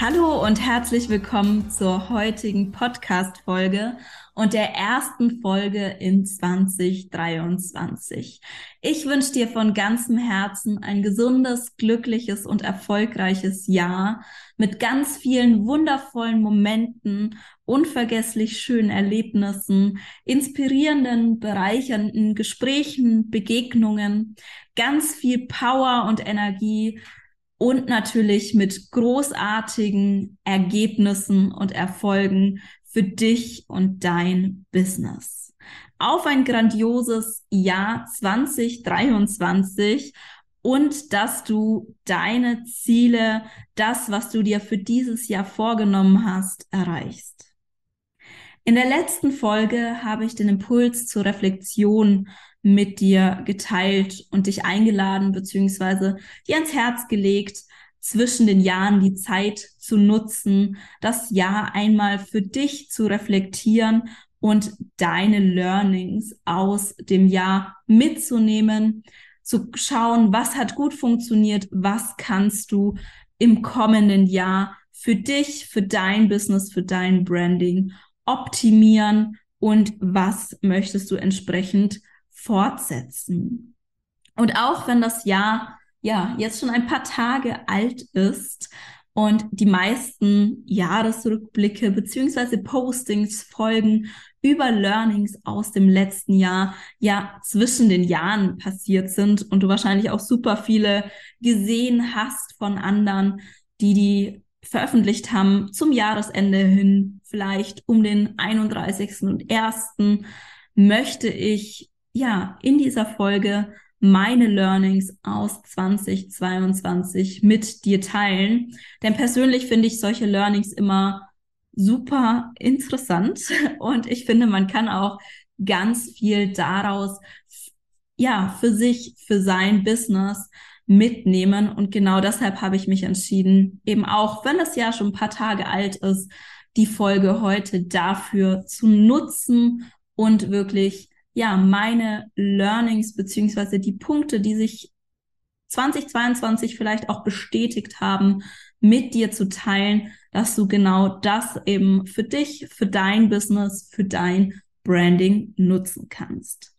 Hallo und herzlich willkommen zur heutigen Podcast-Folge und der ersten Folge in 2023. Ich wünsche dir von ganzem Herzen ein gesundes, glückliches und erfolgreiches Jahr mit ganz vielen wundervollen Momenten, unvergesslich schönen Erlebnissen, inspirierenden, bereichernden Gesprächen, Begegnungen, ganz viel Power und Energie und natürlich mit großartigen Ergebnissen und Erfolgen für dich und dein Business. Auf ein grandioses Jahr 2023 und dass du deine Ziele, das, was du dir für dieses Jahr vorgenommen hast, erreichst. In der letzten Folge habe ich den Impuls zur Reflexion mit dir geteilt und dich eingeladen beziehungsweise dir ans Herz gelegt, zwischen den Jahren die Zeit zu nutzen, das Jahr einmal für dich zu reflektieren und deine Learnings aus dem Jahr mitzunehmen, zu schauen, was hat gut funktioniert, was kannst du im kommenden Jahr für dich, für dein Business, für dein Branding optimieren und was möchtest du entsprechend fortsetzen. Und auch wenn das Jahr ja jetzt schon ein paar Tage alt ist und die meisten Jahresrückblicke beziehungsweise Postings folgen über Learnings aus dem letzten Jahr ja zwischen den Jahren passiert sind und du wahrscheinlich auch super viele gesehen hast von anderen, die die veröffentlicht haben zum Jahresende hin, vielleicht um den 31. und 1. möchte ich ja, in dieser Folge meine Learnings aus 2022 mit dir teilen. Denn persönlich finde ich solche Learnings immer super interessant und ich finde, man kann auch ganz viel daraus, ja, für sich, für sein Business mitnehmen. Und genau deshalb habe ich mich entschieden, eben auch, wenn das Jahr schon ein paar Tage alt ist, die Folge heute dafür zu nutzen und wirklich ja, meine Learnings beziehungsweise die Punkte, die sich 2022 vielleicht auch bestätigt haben, mit dir zu teilen, dass du genau das eben für dich, für dein Business, für dein Branding nutzen kannst.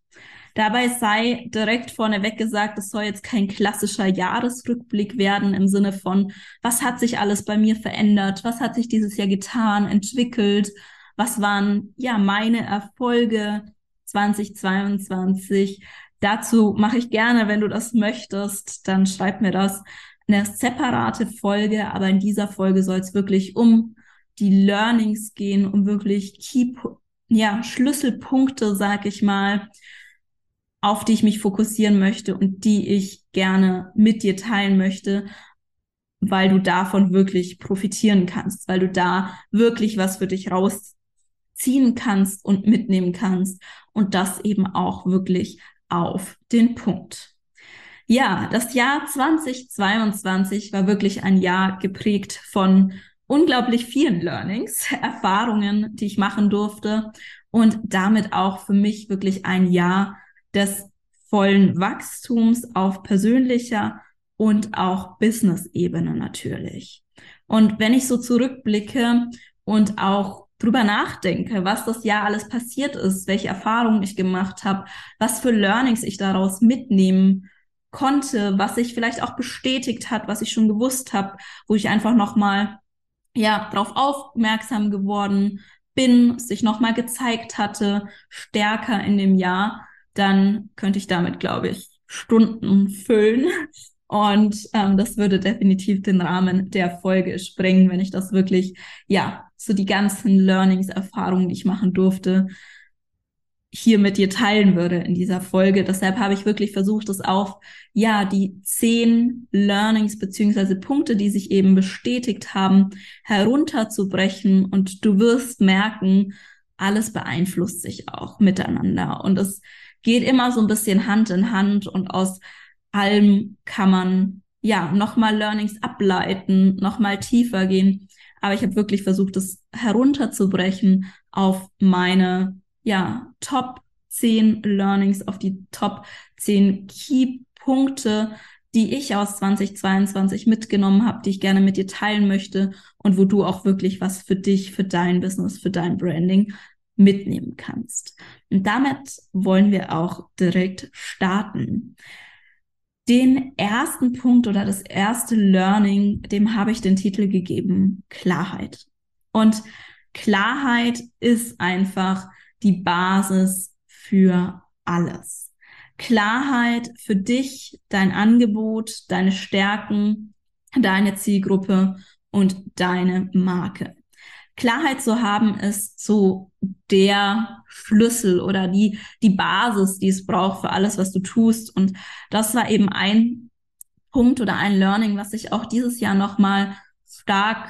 Dabei sei direkt vorneweg gesagt, es soll jetzt kein klassischer Jahresrückblick werden im Sinne von, was hat sich alles bei mir verändert, was hat sich dieses Jahr getan, entwickelt, was waren ja meine Erfolge, 2022. Dazu mache ich gerne, wenn du das möchtest, dann schreib mir das eine separate Folge, aber in dieser Folge soll es wirklich um die Learnings gehen, um wirklich Key, ja, Schlüsselpunkte, sag ich mal, auf die ich mich fokussieren möchte und die ich gerne mit dir teilen möchte, weil du davon wirklich profitieren kannst, weil du da wirklich was für dich rausziehen kannst und mitnehmen kannst und das eben auch wirklich auf den Punkt. Ja, das Jahr 2022 war wirklich ein Jahr geprägt von unglaublich vielen Learnings, Erfahrungen, die ich machen durfte und damit auch für mich wirklich ein Jahr des vollen Wachstums auf persönlicher und auch Business-Ebene natürlich. Und wenn ich so zurückblicke und auch drüber nachdenke, was das Jahr alles passiert ist, welche Erfahrungen ich gemacht habe, was für Learnings ich daraus mitnehmen konnte, was sich vielleicht auch bestätigt hat, was ich schon gewusst habe, wo ich einfach nochmal ja darauf aufmerksam geworden bin, sich nochmal gezeigt hatte, stärker in dem Jahr, dann könnte ich damit, glaube ich, Stunden füllen. Und ähm, das würde definitiv den Rahmen der Folge sprengen, wenn ich das wirklich, ja, so die ganzen Learnings, Erfahrungen, die ich machen durfte, hier mit dir teilen würde in dieser Folge. Deshalb habe ich wirklich versucht, es auf, ja, die zehn Learnings beziehungsweise Punkte, die sich eben bestätigt haben, herunterzubrechen. Und du wirst merken, alles beeinflusst sich auch miteinander. Und es geht immer so ein bisschen Hand in Hand und aus allem kann man, ja, nochmal Learnings ableiten, nochmal tiefer gehen. Aber ich habe wirklich versucht, es herunterzubrechen auf meine ja, Top 10 Learnings, auf die Top 10 Key-Punkte, die ich aus 2022 mitgenommen habe, die ich gerne mit dir teilen möchte und wo du auch wirklich was für dich, für dein Business, für dein Branding mitnehmen kannst. Und damit wollen wir auch direkt starten. Den ersten Punkt oder das erste Learning, dem habe ich den Titel gegeben, Klarheit. Und Klarheit ist einfach die Basis für alles. Klarheit für dich, dein Angebot, deine Stärken, deine Zielgruppe und deine Marke. Klarheit zu haben ist so der Schlüssel oder die, die Basis, die es braucht für alles, was du tust. Und das war eben ein Punkt oder ein Learning, was ich auch dieses Jahr nochmal stark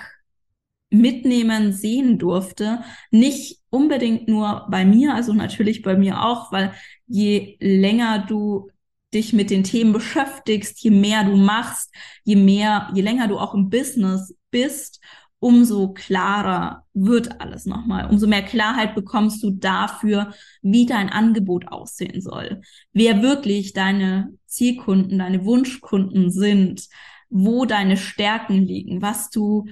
mitnehmen sehen durfte. Nicht unbedingt nur bei mir, also natürlich bei mir auch, weil je länger du dich mit den Themen beschäftigst, je mehr du machst, je mehr, je länger du auch im Business bist, umso klarer wird alles nochmal. Umso mehr Klarheit bekommst du dafür, wie dein Angebot aussehen soll. Wer wirklich deine Zielkunden, deine Wunschkunden sind, wo deine Stärken liegen, was du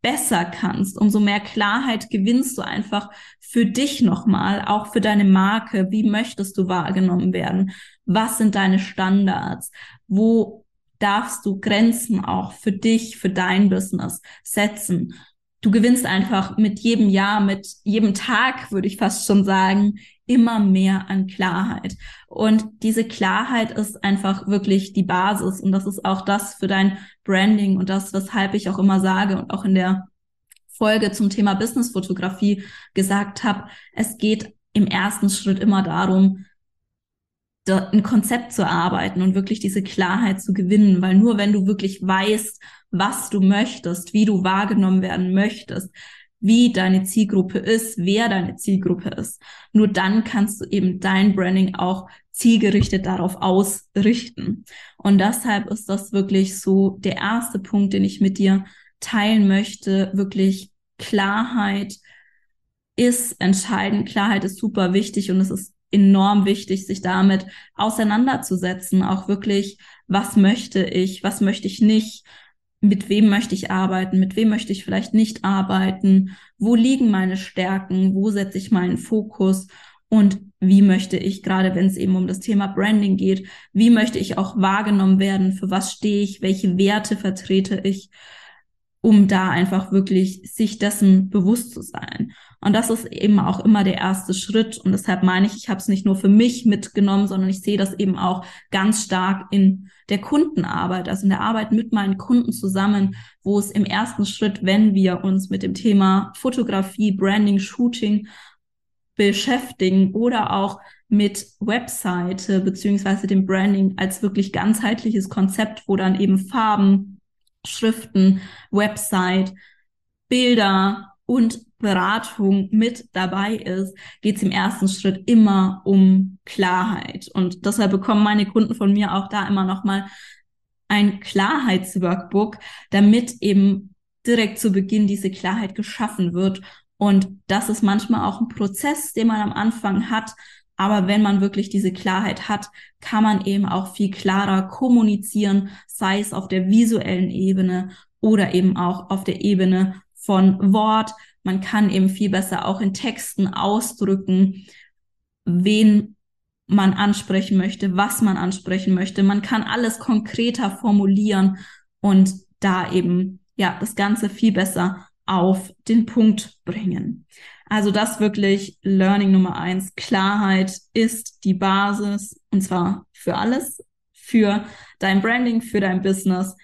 besser kannst, umso mehr Klarheit gewinnst du einfach für dich nochmal, auch für deine Marke. Wie möchtest du wahrgenommen werden? Was sind deine Standards? Wo darfst du Grenzen auch für dich, für dein Business setzen? Du gewinnst einfach mit jedem Jahr, mit jedem Tag, würde ich fast schon sagen, immer mehr an Klarheit. Und diese Klarheit ist einfach wirklich die Basis. Und das ist auch das für dein Branding und das, weshalb ich auch immer sage und auch in der Folge zum Thema Businessfotografie gesagt habe, es geht im ersten Schritt immer darum, ein Konzept zu arbeiten und wirklich diese Klarheit zu gewinnen, weil nur wenn du wirklich weißt, was du möchtest, wie du wahrgenommen werden möchtest, wie deine Zielgruppe ist, wer deine Zielgruppe ist, nur dann kannst du eben dein Branding auch zielgerichtet darauf ausrichten. Und deshalb ist das wirklich so der erste Punkt, den ich mit dir teilen möchte, wirklich Klarheit ist entscheidend. Klarheit ist super wichtig und es ist enorm wichtig, sich damit auseinanderzusetzen. Auch wirklich, was möchte ich, was möchte ich nicht, mit wem möchte ich arbeiten, mit wem möchte ich vielleicht nicht arbeiten, wo liegen meine Stärken, wo setze ich meinen Fokus und wie möchte ich, gerade wenn es eben um das Thema Branding geht, wie möchte ich auch wahrgenommen werden, für was stehe ich, welche Werte vertrete ich um da einfach wirklich sich dessen bewusst zu sein. Und das ist eben auch immer der erste Schritt. Und deshalb meine ich, ich habe es nicht nur für mich mitgenommen, sondern ich sehe das eben auch ganz stark in der Kundenarbeit, also in der Arbeit mit meinen Kunden zusammen, wo es im ersten Schritt, wenn wir uns mit dem Thema Fotografie, Branding, Shooting beschäftigen oder auch mit Webseite beziehungsweise dem Branding als wirklich ganzheitliches Konzept, wo dann eben Farben, Schriften, Website, Bilder und Beratung mit dabei ist, geht es im ersten Schritt immer um Klarheit. Und deshalb bekommen meine Kunden von mir auch da immer nochmal ein Klarheitsworkbook, damit eben direkt zu Beginn diese Klarheit geschaffen wird. Und das ist manchmal auch ein Prozess, den man am Anfang hat, aber wenn man wirklich diese Klarheit hat, kann man eben auch viel klarer kommunizieren, sei es auf der visuellen Ebene oder eben auch auf der Ebene von Wort. Man kann eben viel besser auch in Texten ausdrücken, wen man ansprechen möchte, was man ansprechen möchte. Man kann alles konkreter formulieren und da eben ja das Ganze viel besser auf den Punkt bringen. Also das wirklich Learning Nummer eins. Klarheit ist die Basis und zwar für alles, für dein Branding, für dein Business,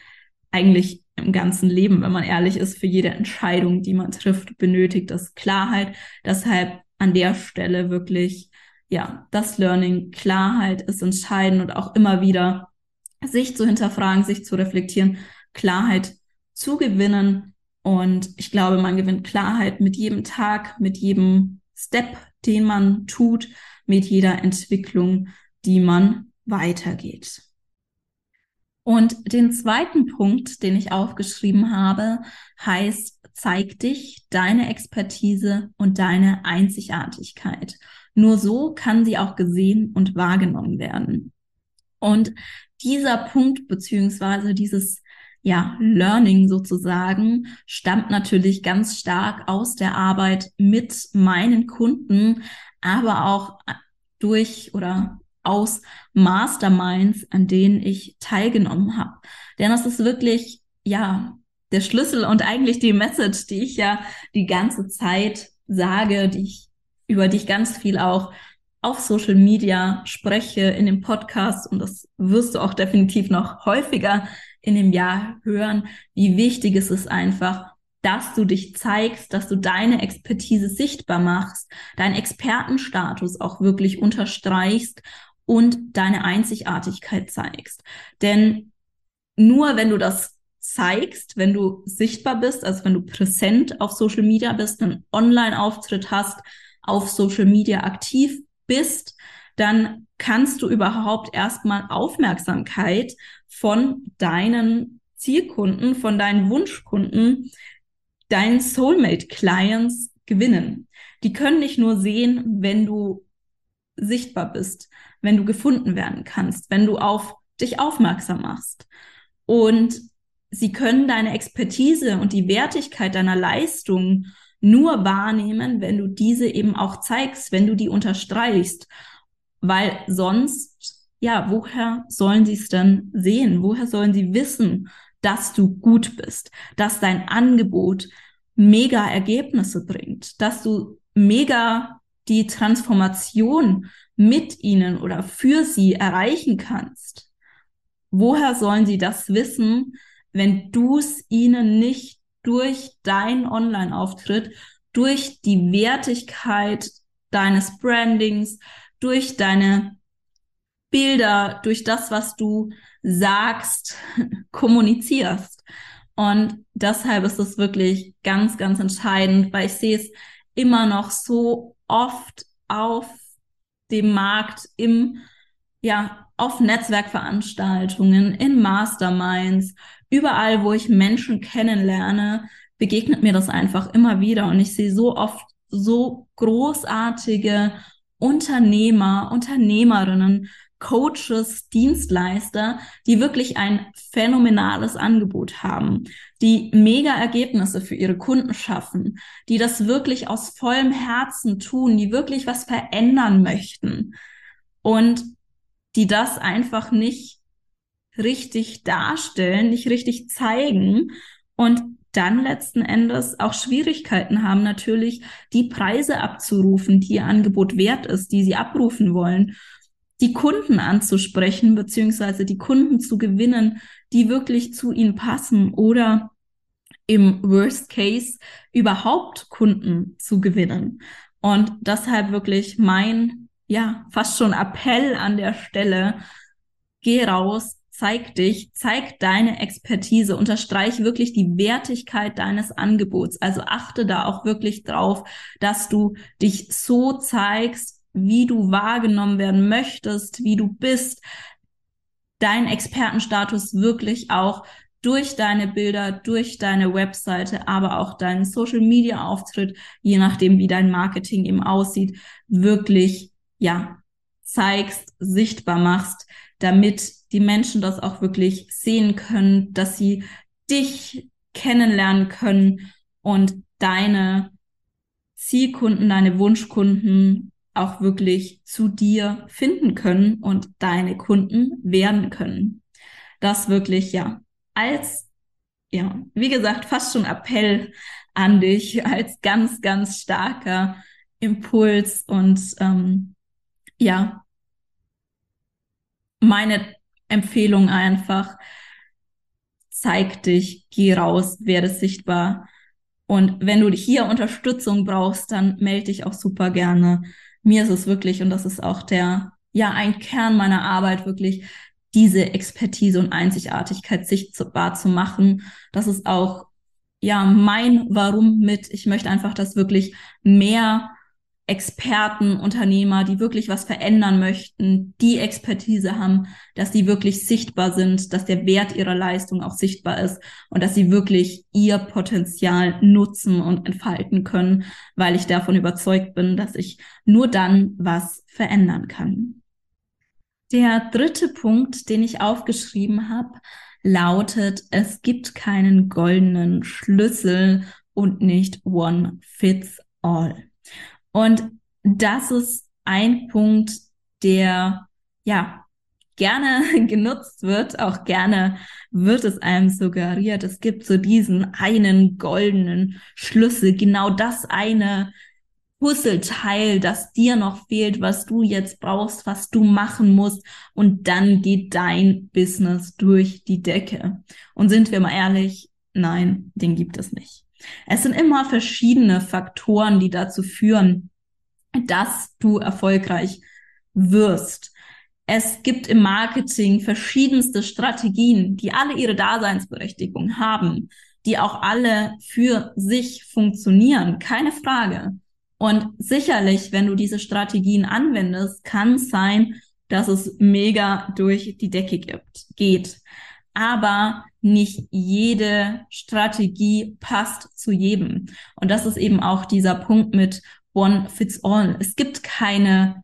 eigentlich im ganzen Leben, wenn man ehrlich ist, für jede Entscheidung, die man trifft, benötigt es Klarheit. Deshalb an der Stelle wirklich ja, das Learning, Klarheit ist entscheidend und auch immer wieder sich zu hinterfragen, sich zu reflektieren, Klarheit zu gewinnen. Und ich glaube, man gewinnt Klarheit mit jedem Tag, mit jedem Step, den man tut, mit jeder Entwicklung, die man weitergeht. Und den zweiten Punkt, den ich aufgeschrieben habe, heißt, zeig dich, deine Expertise und deine Einzigartigkeit. Nur so kann sie auch gesehen und wahrgenommen werden. Und dieser Punkt beziehungsweise dieses ja, Learning sozusagen stammt natürlich ganz stark aus der Arbeit mit meinen Kunden, aber auch durch oder aus Masterminds, an denen ich teilgenommen habe. Denn das ist wirklich, ja, der Schlüssel und eigentlich die Message, die ich ja die ganze Zeit sage, die ich, über die ich ganz viel auch auf Social Media spreche, in dem Podcast und das wirst du auch definitiv noch häufiger in dem Jahr hören, wie wichtig es ist einfach, dass du dich zeigst, dass du deine Expertise sichtbar machst, deinen Expertenstatus auch wirklich unterstreichst und deine Einzigartigkeit zeigst. Denn nur wenn du das zeigst, wenn du sichtbar bist, also wenn du präsent auf Social Media bist, einen Online-Auftritt hast, auf Social Media aktiv bist, dann kannst du überhaupt erstmal Aufmerksamkeit von deinen Zielkunden, von deinen Wunschkunden, deinen Soulmate-Clients gewinnen. Die können dich nur sehen, wenn du sichtbar bist, wenn du gefunden werden kannst, wenn du auf dich aufmerksam machst. Und sie können deine Expertise und die Wertigkeit deiner Leistung nur wahrnehmen, wenn du diese eben auch zeigst, wenn du die unterstreichst. Weil sonst, ja, woher sollen sie es denn sehen? Woher sollen sie wissen, dass du gut bist, dass dein Angebot mega Ergebnisse bringt, dass du mega die Transformation mit ihnen oder für sie erreichen kannst. Woher sollen sie das wissen, wenn du es ihnen nicht durch deinen Online-Auftritt, durch die Wertigkeit deines Brandings, durch deine Bilder, durch das, was du sagst, kommunizierst. Und deshalb ist es wirklich ganz, ganz entscheidend, weil ich sehe es immer noch so oft auf dem Markt im, ja, auf Netzwerkveranstaltungen, in Masterminds, überall, wo ich Menschen kennenlerne, begegnet mir das einfach immer wieder. Und ich sehe so oft so großartige Unternehmer, Unternehmerinnen, Coaches, Dienstleister, die wirklich ein phänomenales Angebot haben, die mega Ergebnisse für ihre Kunden schaffen, die das wirklich aus vollem Herzen tun, die wirklich was verändern möchten und die das einfach nicht richtig darstellen, nicht richtig zeigen und dann letzten Endes auch Schwierigkeiten haben, natürlich die Preise abzurufen, die ihr Angebot wert ist, die sie abrufen wollen die Kunden anzusprechen, beziehungsweise die Kunden zu gewinnen, die wirklich zu ihnen passen oder im Worst Case überhaupt Kunden zu gewinnen. Und deshalb wirklich mein, ja, fast schon Appell an der Stelle, geh raus, zeig dich, zeig deine Expertise, unterstreich wirklich die Wertigkeit deines Angebots. Also achte da auch wirklich drauf, dass du dich so zeigst, wie du wahrgenommen werden möchtest, wie du bist, deinen Expertenstatus wirklich auch durch deine Bilder, durch deine Webseite, aber auch deinen Social Media Auftritt, je nachdem, wie dein Marketing eben aussieht, wirklich, ja, zeigst, sichtbar machst, damit die Menschen das auch wirklich sehen können, dass sie dich kennenlernen können und deine Zielkunden, deine Wunschkunden auch wirklich zu dir finden können und deine Kunden werden können. Das wirklich, ja, als, ja, wie gesagt, fast schon Appell an dich, als ganz, ganz starker Impuls und ähm, ja, meine Empfehlung einfach, zeig dich, geh raus, werde sichtbar. Und wenn du hier Unterstützung brauchst, dann melde dich auch super gerne mir ist es wirklich, und das ist auch der, ja, ein Kern meiner Arbeit, wirklich diese Expertise und Einzigartigkeit sichtbar zu machen. Das ist auch, ja, mein Warum mit. Ich möchte einfach, dass wirklich mehr Experten, Unternehmer, die wirklich was verändern möchten, die Expertise haben, dass sie wirklich sichtbar sind, dass der Wert ihrer Leistung auch sichtbar ist und dass sie wirklich ihr Potenzial nutzen und entfalten können, weil ich davon überzeugt bin, dass ich nur dann was verändern kann. Der dritte Punkt, den ich aufgeschrieben habe, lautet, es gibt keinen goldenen Schlüssel und nicht one fits all. Und das ist ein Punkt, der ja gerne genutzt wird, auch gerne wird es einem suggeriert. Es gibt so diesen einen goldenen Schlüssel, genau das eine Puzzleteil, das dir noch fehlt, was du jetzt brauchst, was du machen musst. Und dann geht dein Business durch die Decke. Und sind wir mal ehrlich, nein, den gibt es nicht. Es sind immer verschiedene Faktoren, die dazu führen, dass du erfolgreich wirst. Es gibt im Marketing verschiedenste Strategien, die alle ihre Daseinsberechtigung haben, die auch alle für sich funktionieren, keine Frage. Und sicherlich, wenn du diese Strategien anwendest, kann es sein, dass es mega durch die Decke gibt, geht. Aber nicht jede Strategie passt zu jedem. Und das ist eben auch dieser Punkt mit One Fits All. Es gibt keine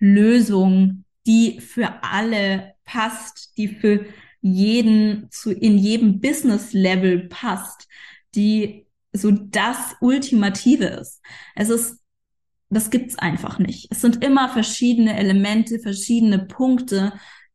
Lösung, die für alle passt, die für jeden zu, in jedem Business Level passt, die so das Ultimative ist. Es ist, das gibt's einfach nicht. Es sind immer verschiedene Elemente, verschiedene Punkte,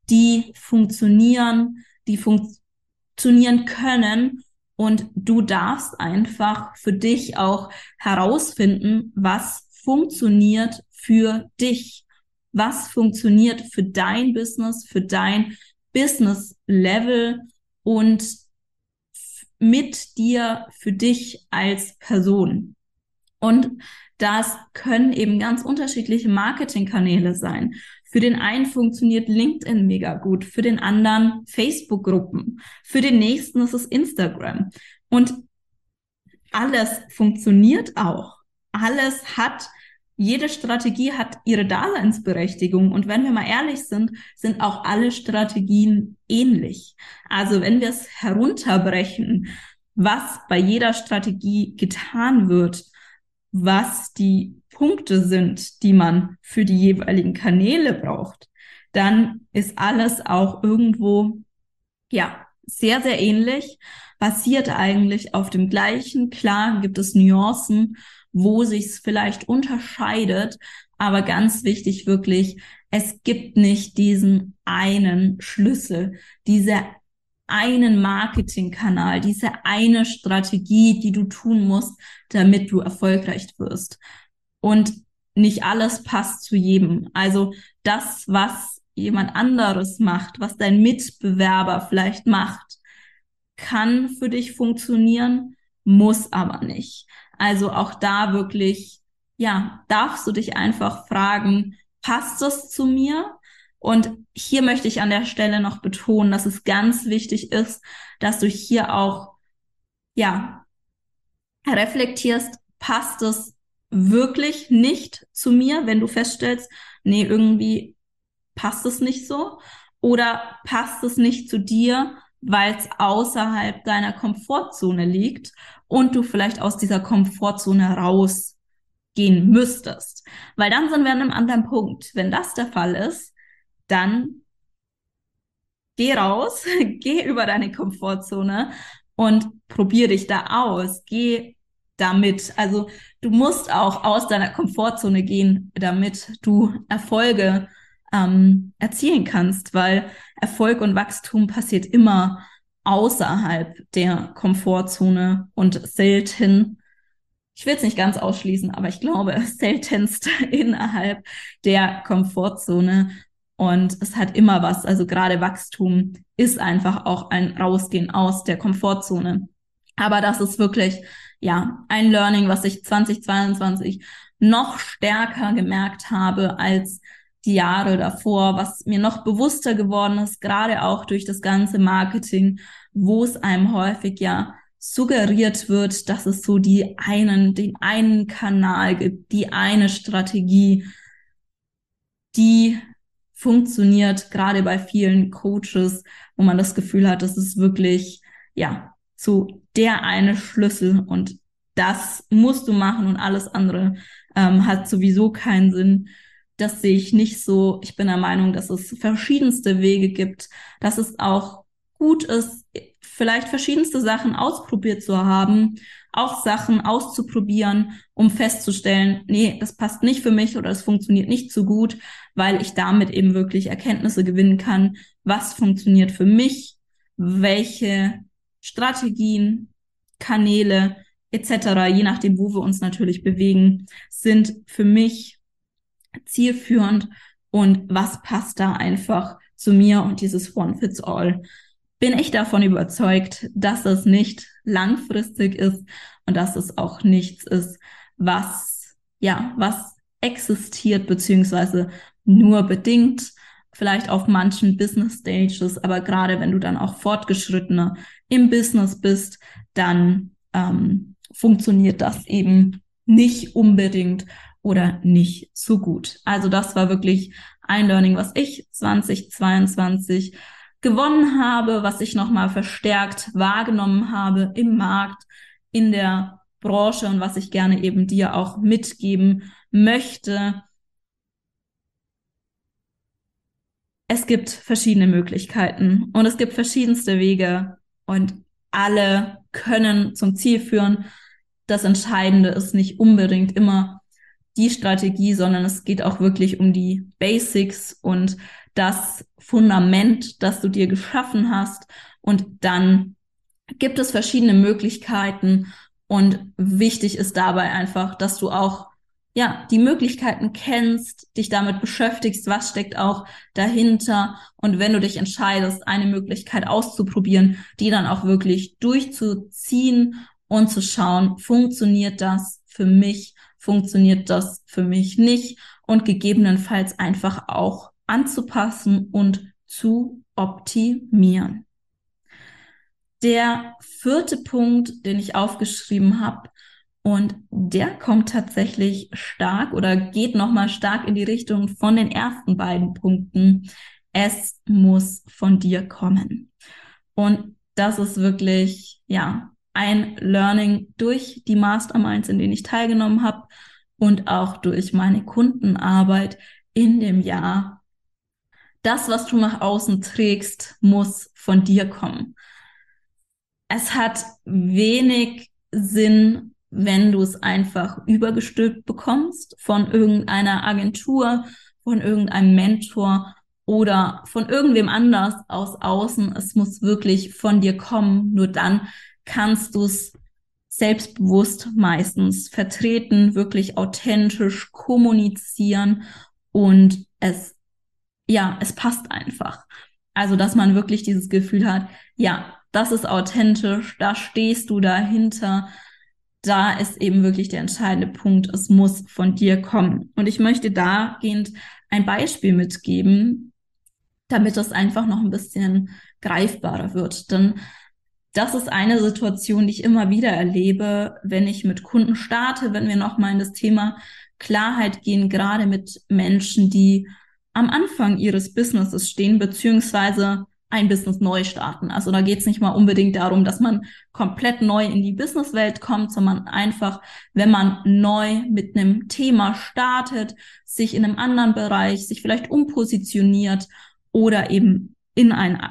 die funktionieren, die funktionieren können und du darfst einfach für dich auch herausfinden, was funktioniert für dich. Was funktioniert für dein Business, für dein Business Level und mit dir, für dich als Person. Und das können eben ganz unterschiedliche Marketingkanäle sein. Für den einen funktioniert LinkedIn mega gut, für den anderen Facebook-Gruppen, für den nächsten ist es Instagram. Und alles funktioniert auch. Alles hat, jede Strategie hat ihre Daseinsberechtigung. Und wenn wir mal ehrlich sind, sind auch alle Strategien ähnlich. Also wenn wir es herunterbrechen, was bei jeder Strategie getan wird, was die Punkte sind, die man für die jeweiligen Kanäle braucht, dann ist alles auch irgendwo, ja, sehr, sehr ähnlich, basiert eigentlich auf dem gleichen. Klar gibt es Nuancen, wo sich's vielleicht unterscheidet, aber ganz wichtig wirklich, es gibt nicht diesen einen Schlüssel, diese einen Marketingkanal, diese eine Strategie, die du tun musst, damit du erfolgreich wirst. Und nicht alles passt zu jedem. Also das, was jemand anderes macht, was dein Mitbewerber vielleicht macht, kann für dich funktionieren, muss aber nicht. Also auch da wirklich, ja, darfst du dich einfach fragen, passt das zu mir? Und hier möchte ich an der Stelle noch betonen, dass es ganz wichtig ist, dass du hier auch, ja, reflektierst, passt es wirklich nicht zu mir, wenn du feststellst, nee, irgendwie passt es nicht so oder passt es nicht zu dir, weil es außerhalb deiner Komfortzone liegt und du vielleicht aus dieser Komfortzone rausgehen müsstest. Weil dann sind wir an einem anderen Punkt. Wenn das der Fall ist, dann geh raus, geh über deine Komfortzone und probier dich da aus. Geh damit. Also du musst auch aus deiner Komfortzone gehen, damit du Erfolge ähm, erzielen kannst, weil Erfolg und Wachstum passiert immer außerhalb der Komfortzone und selten, ich will es nicht ganz ausschließen, aber ich glaube seltenst innerhalb der Komfortzone. Und es hat immer was, also gerade Wachstum ist einfach auch ein Rausgehen aus der Komfortzone. Aber das ist wirklich, ja, ein Learning, was ich 2022 noch stärker gemerkt habe als die Jahre davor, was mir noch bewusster geworden ist, gerade auch durch das ganze Marketing, wo es einem häufig ja suggeriert wird, dass es so die einen, den einen Kanal gibt, die eine Strategie, die funktioniert, gerade bei vielen Coaches, wo man das Gefühl hat, das ist wirklich, ja, so der eine Schlüssel und das musst du machen und alles andere ähm, hat sowieso keinen Sinn. Das sehe ich nicht so. Ich bin der Meinung, dass es verschiedenste Wege gibt, dass es auch gut ist, vielleicht verschiedenste Sachen ausprobiert zu haben, auch Sachen auszuprobieren, um festzustellen, nee, das passt nicht für mich oder es funktioniert nicht so gut, weil ich damit eben wirklich Erkenntnisse gewinnen kann, was funktioniert für mich, welche Strategien, Kanäle etc., je nachdem, wo wir uns natürlich bewegen, sind für mich zielführend und was passt da einfach zu mir und dieses One Fits All. Bin ich davon überzeugt, dass es nicht langfristig ist und dass es auch nichts ist, was, ja, was existiert, beziehungsweise nur bedingt, vielleicht auf manchen Business Stages, aber gerade wenn du dann auch fortgeschrittener im Business bist, dann ähm, funktioniert das eben nicht unbedingt oder nicht so gut. Also das war wirklich ein Learning, was ich 2022 gewonnen habe, was ich nochmal verstärkt wahrgenommen habe im Markt, in der Branche und was ich gerne eben dir auch mitgeben möchte. Es gibt verschiedene Möglichkeiten und es gibt verschiedenste Wege und alle können zum Ziel führen. Das Entscheidende ist nicht unbedingt immer die Strategie, sondern es geht auch wirklich um die Basics und das Fundament, das du dir geschaffen hast. Und dann gibt es verschiedene Möglichkeiten. Und wichtig ist dabei einfach, dass du auch ja, die Möglichkeiten kennst, dich damit beschäftigst, was steckt auch dahinter. Und wenn du dich entscheidest, eine Möglichkeit auszuprobieren, die dann auch wirklich durchzuziehen und zu schauen, funktioniert das für mich, funktioniert das für mich nicht und gegebenenfalls einfach auch anzupassen und zu optimieren. Der vierte Punkt, den ich aufgeschrieben habe, und der kommt tatsächlich stark oder geht nochmal stark in die Richtung von den ersten beiden Punkten. Es muss von dir kommen. Und das ist wirklich, ja, ein Learning durch die Masterminds, in denen ich teilgenommen habe und auch durch meine Kundenarbeit in dem Jahr. Das, was du nach außen trägst, muss von dir kommen. Es hat wenig Sinn, wenn du es einfach übergestülpt bekommst von irgendeiner Agentur, von irgendeinem Mentor oder von irgendwem anders aus außen. Es muss wirklich von dir kommen. Nur dann kannst du es selbstbewusst meistens vertreten, wirklich authentisch kommunizieren und es, ja, es passt einfach. Also, dass man wirklich dieses Gefühl hat, ja, das ist authentisch, da stehst du dahinter, da ist eben wirklich der entscheidende Punkt, es muss von dir kommen. Und ich möchte dahingehend ein Beispiel mitgeben, damit das einfach noch ein bisschen greifbarer wird. Denn das ist eine Situation, die ich immer wieder erlebe, wenn ich mit Kunden starte, wenn wir nochmal in das Thema Klarheit gehen, gerade mit Menschen, die am Anfang ihres Businesses stehen, beziehungsweise ein Business neu starten. Also da geht es nicht mal unbedingt darum, dass man komplett neu in die Businesswelt kommt, sondern einfach, wenn man neu mit einem Thema startet, sich in einem anderen Bereich, sich vielleicht umpositioniert oder eben in ein,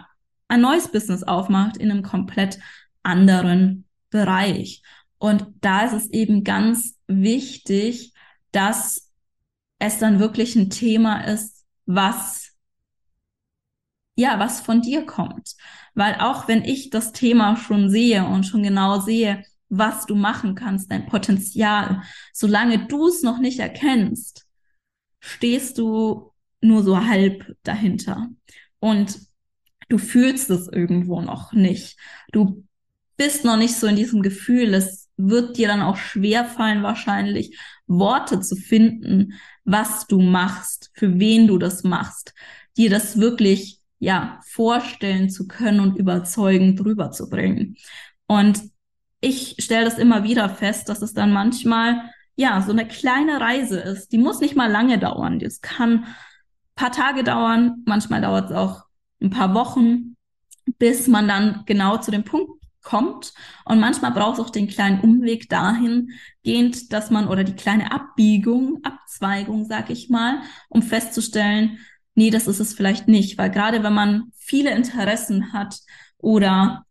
ein neues Business aufmacht, in einem komplett anderen Bereich. Und da ist es eben ganz wichtig, dass es dann wirklich ein Thema ist, was ja, was von dir kommt. Weil auch wenn ich das Thema schon sehe und schon genau sehe, was du machen kannst, dein Potenzial, solange du es noch nicht erkennst, stehst du nur so halb dahinter. Und du fühlst es irgendwo noch nicht. Du bist noch nicht so in diesem Gefühl, es wird dir dann auch schwer fallen, wahrscheinlich Worte zu finden, was du machst, für wen du das machst, dir das wirklich, ja, vorstellen zu können und überzeugend rüberzubringen. Und ich stelle das immer wieder fest, dass es dann manchmal, ja, so eine kleine Reise ist. Die muss nicht mal lange dauern. Das kann paar Tage dauern. Manchmal dauert es auch ein paar Wochen, bis man dann genau zu dem Punkt kommt. Und manchmal braucht es auch den kleinen Umweg dahingehend, dass man oder die kleine Abbiegung, Abzweigung, sag ich mal, um festzustellen, nee, das ist es vielleicht nicht. Weil gerade wenn man viele Interessen hat oder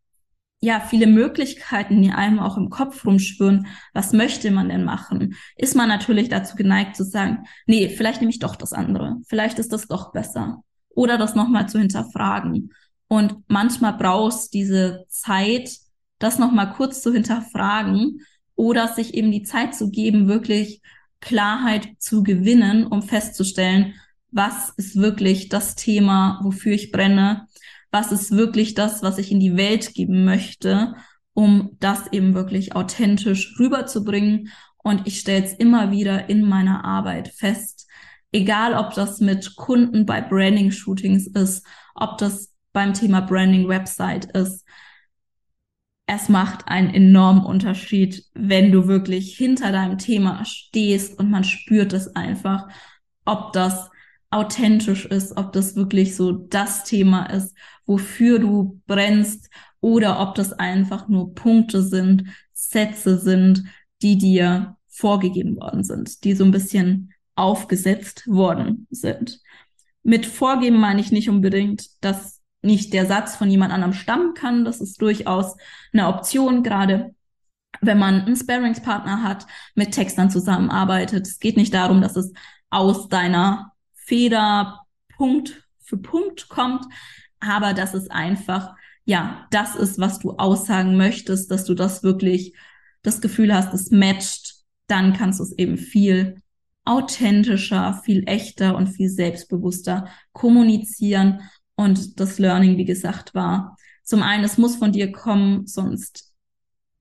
ja, viele Möglichkeiten, die einem auch im Kopf rumschwirren. Was möchte man denn machen? Ist man natürlich dazu geneigt zu sagen, nee, vielleicht nehme ich doch das andere. Vielleicht ist das doch besser. Oder das nochmal zu hinterfragen. Und manchmal brauchst diese Zeit, das nochmal kurz zu hinterfragen oder sich eben die Zeit zu geben, wirklich Klarheit zu gewinnen, um festzustellen, was ist wirklich das Thema, wofür ich brenne, was ist wirklich das, was ich in die Welt geben möchte, um das eben wirklich authentisch rüberzubringen. Und ich stelle es immer wieder in meiner Arbeit fest, egal ob das mit Kunden bei Branding-Shootings ist, ob das beim Thema Branding-Website ist. Es macht einen enormen Unterschied, wenn du wirklich hinter deinem Thema stehst und man spürt es einfach, ob das authentisch ist, ob das wirklich so das Thema ist, wofür du brennst oder ob das einfach nur Punkte sind, Sätze sind, die dir vorgegeben worden sind, die so ein bisschen aufgesetzt worden sind. Mit vorgeben meine ich nicht unbedingt, dass nicht der Satz von jemand anderem stammen kann. Das ist durchaus eine Option, gerade wenn man einen Sparingspartner hat, mit Textern zusammenarbeitet. Es geht nicht darum, dass es aus deiner Feder Punkt für Punkt kommt, aber dass es einfach, ja, das ist, was du aussagen möchtest, dass du das wirklich das Gefühl hast, es matcht, dann kannst du es eben viel authentischer, viel echter und viel selbstbewusster kommunizieren und das Learning, wie gesagt, war zum einen, es muss von dir kommen, sonst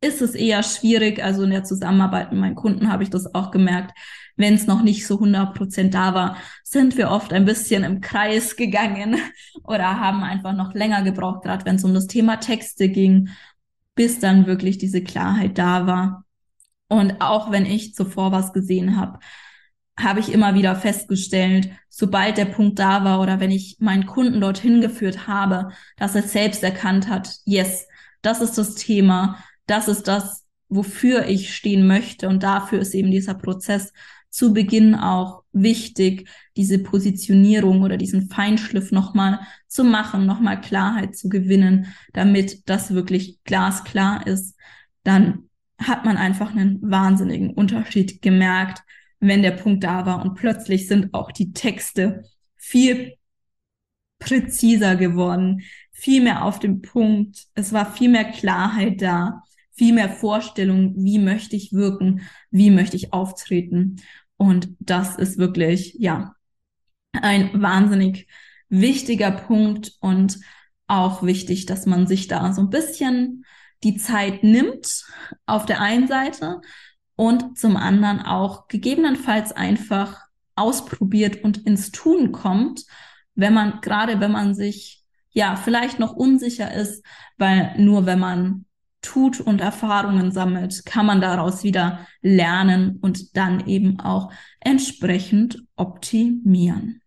ist es eher schwierig. Also in der Zusammenarbeit mit meinen Kunden habe ich das auch gemerkt. Wenn es noch nicht so 100 Prozent da war, sind wir oft ein bisschen im Kreis gegangen oder haben einfach noch länger gebraucht, gerade wenn es um das Thema Texte ging, bis dann wirklich diese Klarheit da war. Und auch wenn ich zuvor was gesehen habe, habe ich immer wieder festgestellt, sobald der Punkt da war oder wenn ich meinen Kunden dorthin geführt habe, dass er selbst erkannt hat, yes, das ist das Thema, das ist das, wofür ich stehen möchte. Und dafür ist eben dieser Prozess zu Beginn auch wichtig, diese Positionierung oder diesen Feinschliff nochmal zu machen, nochmal Klarheit zu gewinnen, damit das wirklich glasklar ist. Dann hat man einfach einen wahnsinnigen Unterschied gemerkt wenn der Punkt da war. Und plötzlich sind auch die Texte viel präziser geworden, viel mehr auf dem Punkt. Es war viel mehr Klarheit da, viel mehr Vorstellung, wie möchte ich wirken, wie möchte ich auftreten. Und das ist wirklich, ja, ein wahnsinnig wichtiger Punkt und auch wichtig, dass man sich da so ein bisschen die Zeit nimmt auf der einen Seite und zum anderen auch gegebenenfalls einfach ausprobiert und ins Tun kommt, wenn man, gerade wenn man sich ja vielleicht noch unsicher ist, weil nur wenn man tut und Erfahrungen sammelt, kann man daraus wieder lernen und dann eben auch entsprechend optimieren.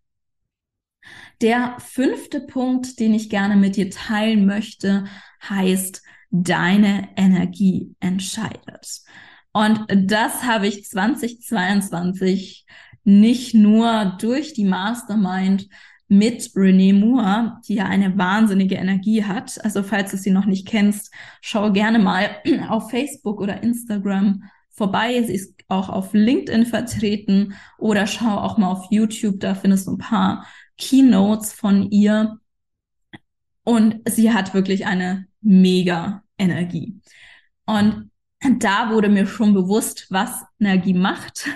Der fünfte Punkt, den ich gerne mit dir teilen möchte, heißt, deine Energie entscheidet. Und das habe ich 2022 nicht nur durch die Mastermind mit Renee Moore, die ja eine wahnsinnige Energie hat. Also falls du sie noch nicht kennst, schau gerne mal auf Facebook oder Instagram vorbei. Sie ist auch auf LinkedIn vertreten oder schau auch mal auf YouTube. Da findest du ein paar Keynotes von ihr. Und sie hat wirklich eine mega Energie. Und da wurde mir schon bewusst, was Energie macht,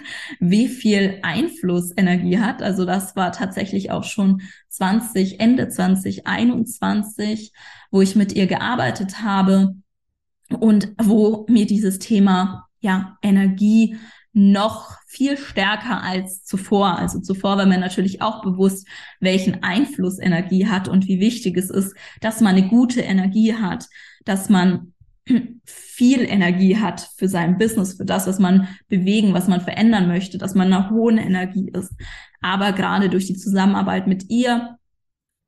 wie viel Einfluss Energie hat. Also das war tatsächlich auch schon 20, Ende 2021, wo ich mit ihr gearbeitet habe. und wo mir dieses Thema ja Energie noch viel stärker als zuvor. Also zuvor war mir natürlich auch bewusst, welchen Einfluss Energie hat und wie wichtig es ist, dass man eine gute Energie hat, dass man viel Energie hat für sein Business, für das, was man bewegen, was man verändern möchte, dass man eine hohe Energie ist. Aber gerade durch die Zusammenarbeit mit ihr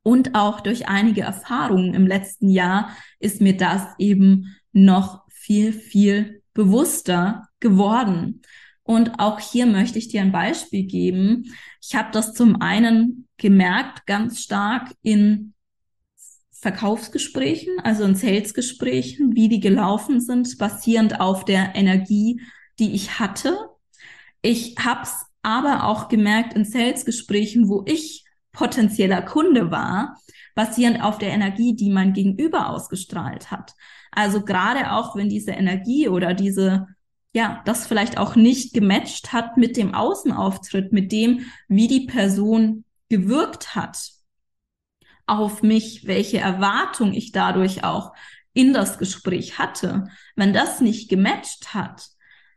und auch durch einige Erfahrungen im letzten Jahr ist mir das eben noch viel, viel bewusster geworden. Und auch hier möchte ich dir ein Beispiel geben. Ich habe das zum einen gemerkt, ganz stark in Verkaufsgesprächen, also in Salesgesprächen, wie die gelaufen sind, basierend auf der Energie, die ich hatte. Ich habe es aber auch gemerkt in Salesgesprächen, wo ich potenzieller Kunde war, basierend auf der Energie, die mein Gegenüber ausgestrahlt hat. Also gerade auch, wenn diese Energie oder diese ja, das vielleicht auch nicht gematcht hat mit dem Außenauftritt, mit dem, wie die Person gewirkt hat auf mich, welche Erwartung ich dadurch auch in das Gespräch hatte. Wenn das nicht gematcht hat,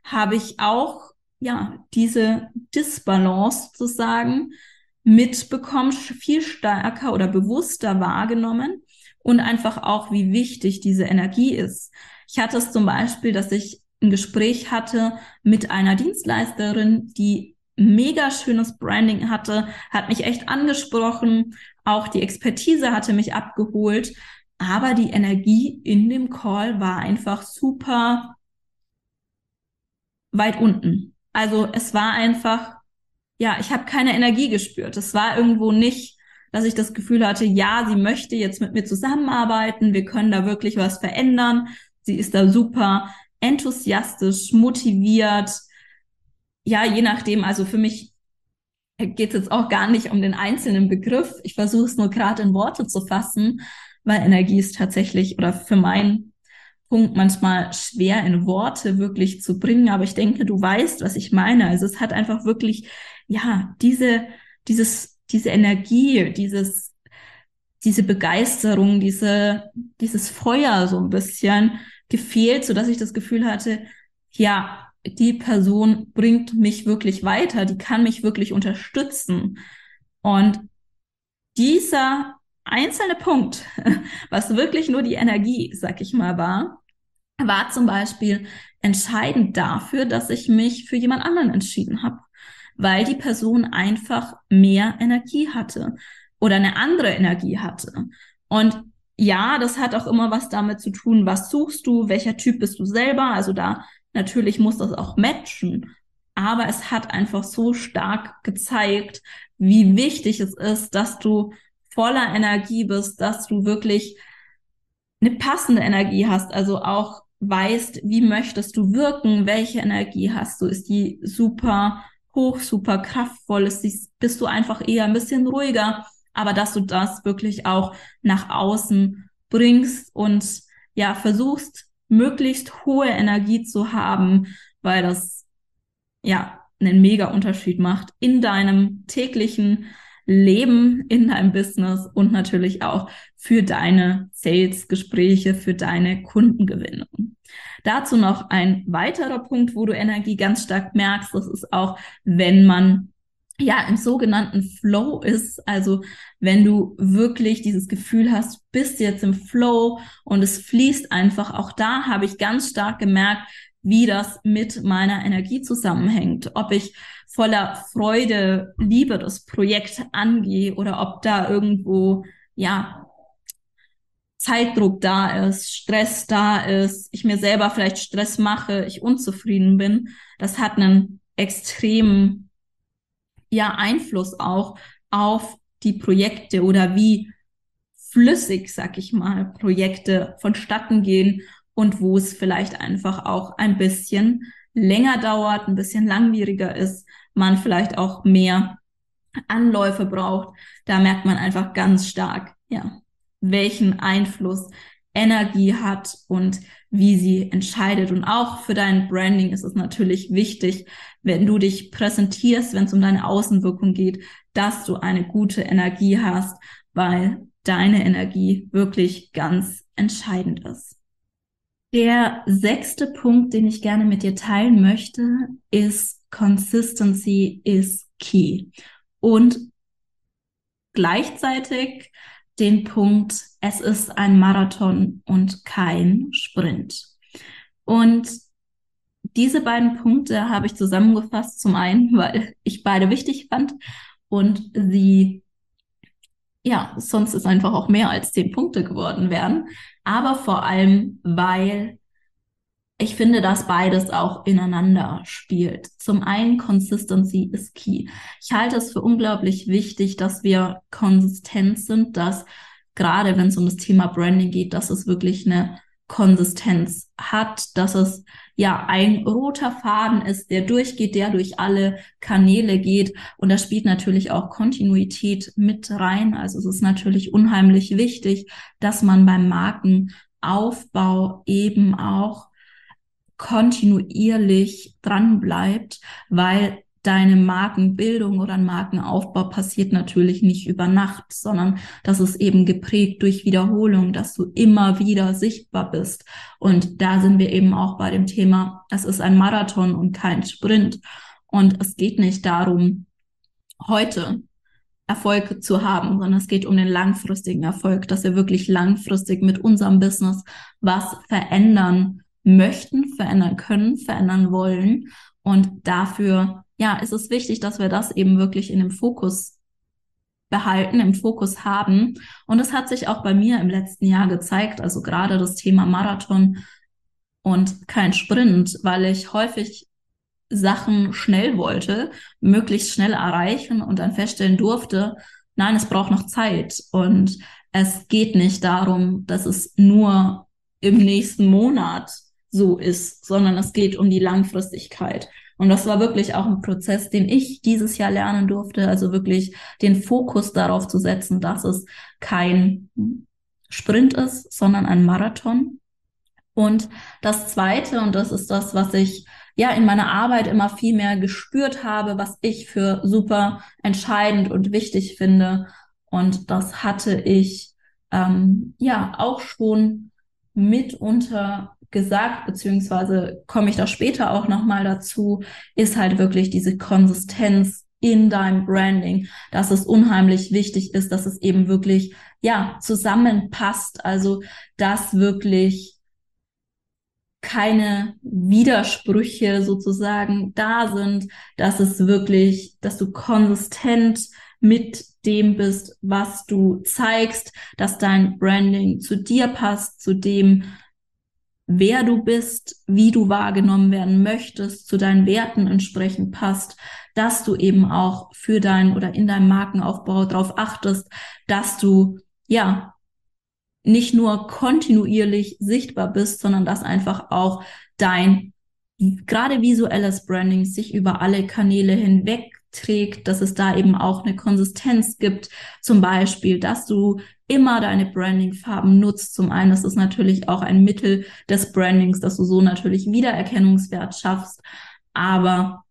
habe ich auch, ja, diese Disbalance sozusagen mitbekommen, viel stärker oder bewusster wahrgenommen und einfach auch, wie wichtig diese Energie ist. Ich hatte es zum Beispiel, dass ich ein Gespräch hatte mit einer Dienstleisterin, die mega schönes Branding hatte, hat mich echt angesprochen, auch die Expertise hatte mich abgeholt, aber die Energie in dem Call war einfach super weit unten. Also es war einfach, ja, ich habe keine Energie gespürt. Es war irgendwo nicht, dass ich das Gefühl hatte, ja, sie möchte jetzt mit mir zusammenarbeiten, wir können da wirklich was verändern. Sie ist da super enthusiastisch, motiviert. Ja, je nachdem, also für mich geht es jetzt auch gar nicht um den einzelnen Begriff. Ich versuche es nur gerade in Worte zu fassen, weil Energie ist tatsächlich oder für meinen Punkt manchmal schwer in Worte wirklich zu bringen. Aber ich denke, du weißt, was ich meine. Also es hat einfach wirklich, ja, diese, dieses, diese Energie, dieses, diese Begeisterung, diese, dieses Feuer so ein bisschen, gefehlt, so dass ich das Gefühl hatte, ja, die Person bringt mich wirklich weiter, die kann mich wirklich unterstützen. Und dieser einzelne Punkt, was wirklich nur die Energie, sag ich mal, war, war zum Beispiel entscheidend dafür, dass ich mich für jemand anderen entschieden habe, weil die Person einfach mehr Energie hatte oder eine andere Energie hatte. Und ja, das hat auch immer was damit zu tun, was suchst du, welcher Typ bist du selber. Also da natürlich muss das auch matchen. Aber es hat einfach so stark gezeigt, wie wichtig es ist, dass du voller Energie bist, dass du wirklich eine passende Energie hast, also auch weißt, wie möchtest du wirken, welche Energie hast du, ist die super hoch, super kraftvoll, ist die, bist du einfach eher ein bisschen ruhiger, aber dass du das wirklich auch nach außen bringst und ja, versuchst, möglichst hohe Energie zu haben, weil das ja einen mega Unterschied macht in deinem täglichen Leben, in deinem Business und natürlich auch für deine Sales-Gespräche, für deine Kundengewinnung. Dazu noch ein weiterer Punkt, wo du Energie ganz stark merkst, das ist auch, wenn man ja, im sogenannten Flow ist. Also wenn du wirklich dieses Gefühl hast, bist jetzt im Flow und es fließt einfach. Auch da habe ich ganz stark gemerkt, wie das mit meiner Energie zusammenhängt. Ob ich voller Freude, Liebe das Projekt angehe oder ob da irgendwo, ja, Zeitdruck da ist, Stress da ist, ich mir selber vielleicht Stress mache, ich unzufrieden bin. Das hat einen extremen ja Einfluss auch auf die Projekte oder wie flüssig, sag ich mal, Projekte vonstatten gehen und wo es vielleicht einfach auch ein bisschen länger dauert, ein bisschen langwieriger ist, man vielleicht auch mehr Anläufe braucht. Da merkt man einfach ganz stark, ja, welchen Einfluss Energie hat und wie sie entscheidet. Und auch für dein Branding ist es natürlich wichtig, wenn du dich präsentierst, wenn es um deine Außenwirkung geht, dass du eine gute Energie hast, weil deine Energie wirklich ganz entscheidend ist. Der sechste Punkt, den ich gerne mit dir teilen möchte, ist Consistency is key. Und gleichzeitig den Punkt, es ist ein Marathon und kein Sprint. Und diese beiden Punkte habe ich zusammengefasst. Zum einen, weil ich beide wichtig fand und sie, ja, sonst ist einfach auch mehr als zehn Punkte geworden wären. Aber vor allem, weil ich finde, dass beides auch ineinander spielt. Zum einen, Consistency is key. Ich halte es für unglaublich wichtig, dass wir konsistent sind, dass gerade wenn es um das Thema Branding geht, dass es wirklich eine Konsistenz hat, dass es ja ein roter Faden ist, der durchgeht, der durch alle Kanäle geht. Und da spielt natürlich auch Kontinuität mit rein. Also es ist natürlich unheimlich wichtig, dass man beim Markenaufbau eben auch kontinuierlich dran bleibt, weil deine Markenbildung oder ein Markenaufbau passiert natürlich nicht über Nacht, sondern das ist eben geprägt durch Wiederholung, dass du immer wieder sichtbar bist. Und da sind wir eben auch bei dem Thema, es ist ein Marathon und kein Sprint. Und es geht nicht darum, heute Erfolg zu haben, sondern es geht um den langfristigen Erfolg, dass wir wirklich langfristig mit unserem Business was verändern möchten, verändern können, verändern wollen. Und dafür, ja, ist es wichtig, dass wir das eben wirklich in dem Fokus behalten, im Fokus haben. Und das hat sich auch bei mir im letzten Jahr gezeigt. Also gerade das Thema Marathon und kein Sprint, weil ich häufig Sachen schnell wollte, möglichst schnell erreichen und dann feststellen durfte, nein, es braucht noch Zeit. Und es geht nicht darum, dass es nur im nächsten Monat so ist, sondern es geht um die Langfristigkeit. Und das war wirklich auch ein Prozess, den ich dieses Jahr lernen durfte, also wirklich den Fokus darauf zu setzen, dass es kein Sprint ist, sondern ein Marathon. Und das Zweite, und das ist das, was ich ja in meiner Arbeit immer viel mehr gespürt habe, was ich für super entscheidend und wichtig finde. Und das hatte ich ähm, ja auch schon mitunter gesagt, beziehungsweise komme ich da später auch nochmal dazu, ist halt wirklich diese Konsistenz in deinem Branding, dass es unheimlich wichtig ist, dass es eben wirklich, ja, zusammenpasst. Also, dass wirklich keine Widersprüche sozusagen da sind, dass es wirklich, dass du konsistent mit dem bist, was du zeigst, dass dein Branding zu dir passt, zu dem, wer du bist, wie du wahrgenommen werden möchtest, zu deinen Werten entsprechend passt, dass du eben auch für deinen oder in deinem Markenaufbau darauf achtest, dass du ja nicht nur kontinuierlich sichtbar bist, sondern dass einfach auch dein gerade visuelles Branding sich über alle Kanäle hinweg trägt, dass es da eben auch eine Konsistenz gibt. Zum Beispiel, dass du immer deine Branding-Farben nutzt. Zum einen, das ist natürlich auch ein Mittel des Brandings, dass du so natürlich Wiedererkennungswert schaffst, aber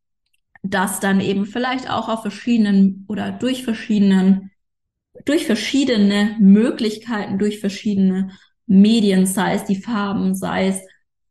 dass dann eben vielleicht auch auf verschiedenen oder durch verschiedenen, durch verschiedene Möglichkeiten, durch verschiedene Medien, sei es die Farben, sei es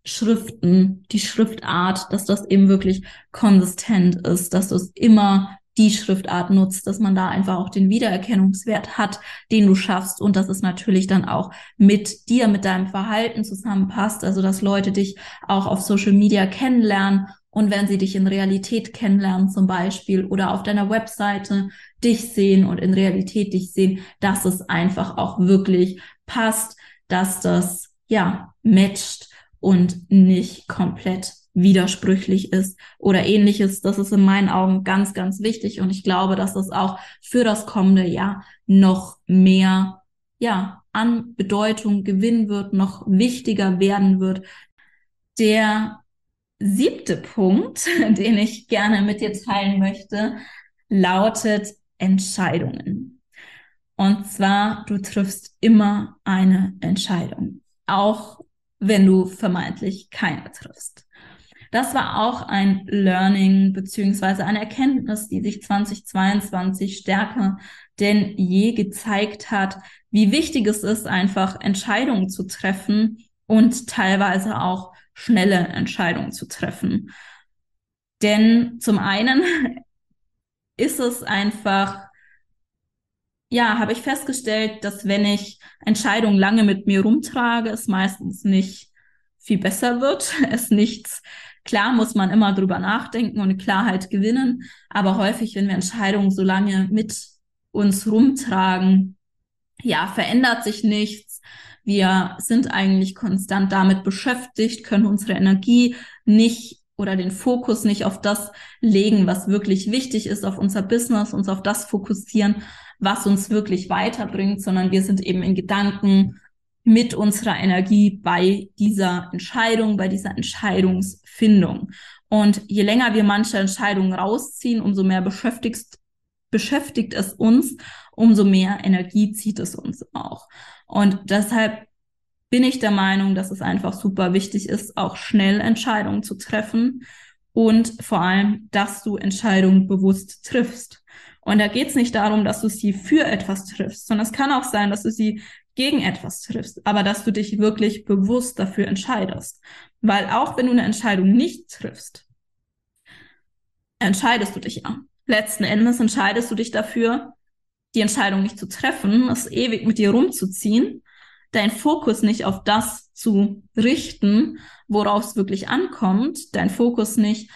Schriften, die Schriftart, dass das eben wirklich konsistent ist, dass du es immer die Schriftart nutzt, dass man da einfach auch den Wiedererkennungswert hat, den du schaffst. Und dass es natürlich dann auch mit dir, mit deinem Verhalten zusammenpasst, also dass Leute dich auch auf Social Media kennenlernen. Und wenn sie dich in Realität kennenlernen zum Beispiel oder auf deiner Webseite dich sehen und in Realität dich sehen, dass es einfach auch wirklich passt, dass das ja matcht und nicht komplett widersprüchlich ist oder ähnliches. Das ist in meinen Augen ganz, ganz wichtig und ich glaube, dass das auch für das kommende Jahr noch mehr, ja, an Bedeutung gewinnen wird, noch wichtiger werden wird. Der siebte Punkt, den ich gerne mit dir teilen möchte, lautet Entscheidungen. Und zwar, du triffst immer eine Entscheidung, auch wenn du vermeintlich keine triffst. Das war auch ein Learning beziehungsweise eine Erkenntnis, die sich 2022 stärker denn je gezeigt hat, wie wichtig es ist, einfach Entscheidungen zu treffen und teilweise auch schnelle Entscheidungen zu treffen. Denn zum einen ist es einfach, ja, habe ich festgestellt, dass wenn ich Entscheidungen lange mit mir rumtrage, es meistens nicht viel besser wird, es nichts Klar muss man immer drüber nachdenken und Klarheit gewinnen, aber häufig, wenn wir Entscheidungen so lange mit uns rumtragen, ja, verändert sich nichts. Wir sind eigentlich konstant damit beschäftigt, können unsere Energie nicht oder den Fokus nicht auf das legen, was wirklich wichtig ist, auf unser Business, uns auf das fokussieren, was uns wirklich weiterbringt, sondern wir sind eben in Gedanken mit unserer Energie bei dieser Entscheidung, bei dieser Entscheidungsfindung. Und je länger wir manche Entscheidungen rausziehen, umso mehr beschäftigt, beschäftigt es uns, umso mehr Energie zieht es uns auch. Und deshalb bin ich der Meinung, dass es einfach super wichtig ist, auch schnell Entscheidungen zu treffen und vor allem, dass du Entscheidungen bewusst triffst. Und da geht es nicht darum, dass du sie für etwas triffst, sondern es kann auch sein, dass du sie gegen etwas triffst, aber dass du dich wirklich bewusst dafür entscheidest. Weil auch wenn du eine Entscheidung nicht triffst, entscheidest du dich ja. Letzten Endes entscheidest du dich dafür, die Entscheidung nicht zu treffen, es ewig mit dir rumzuziehen, dein Fokus nicht auf das zu richten, worauf es wirklich ankommt, dein Fokus nicht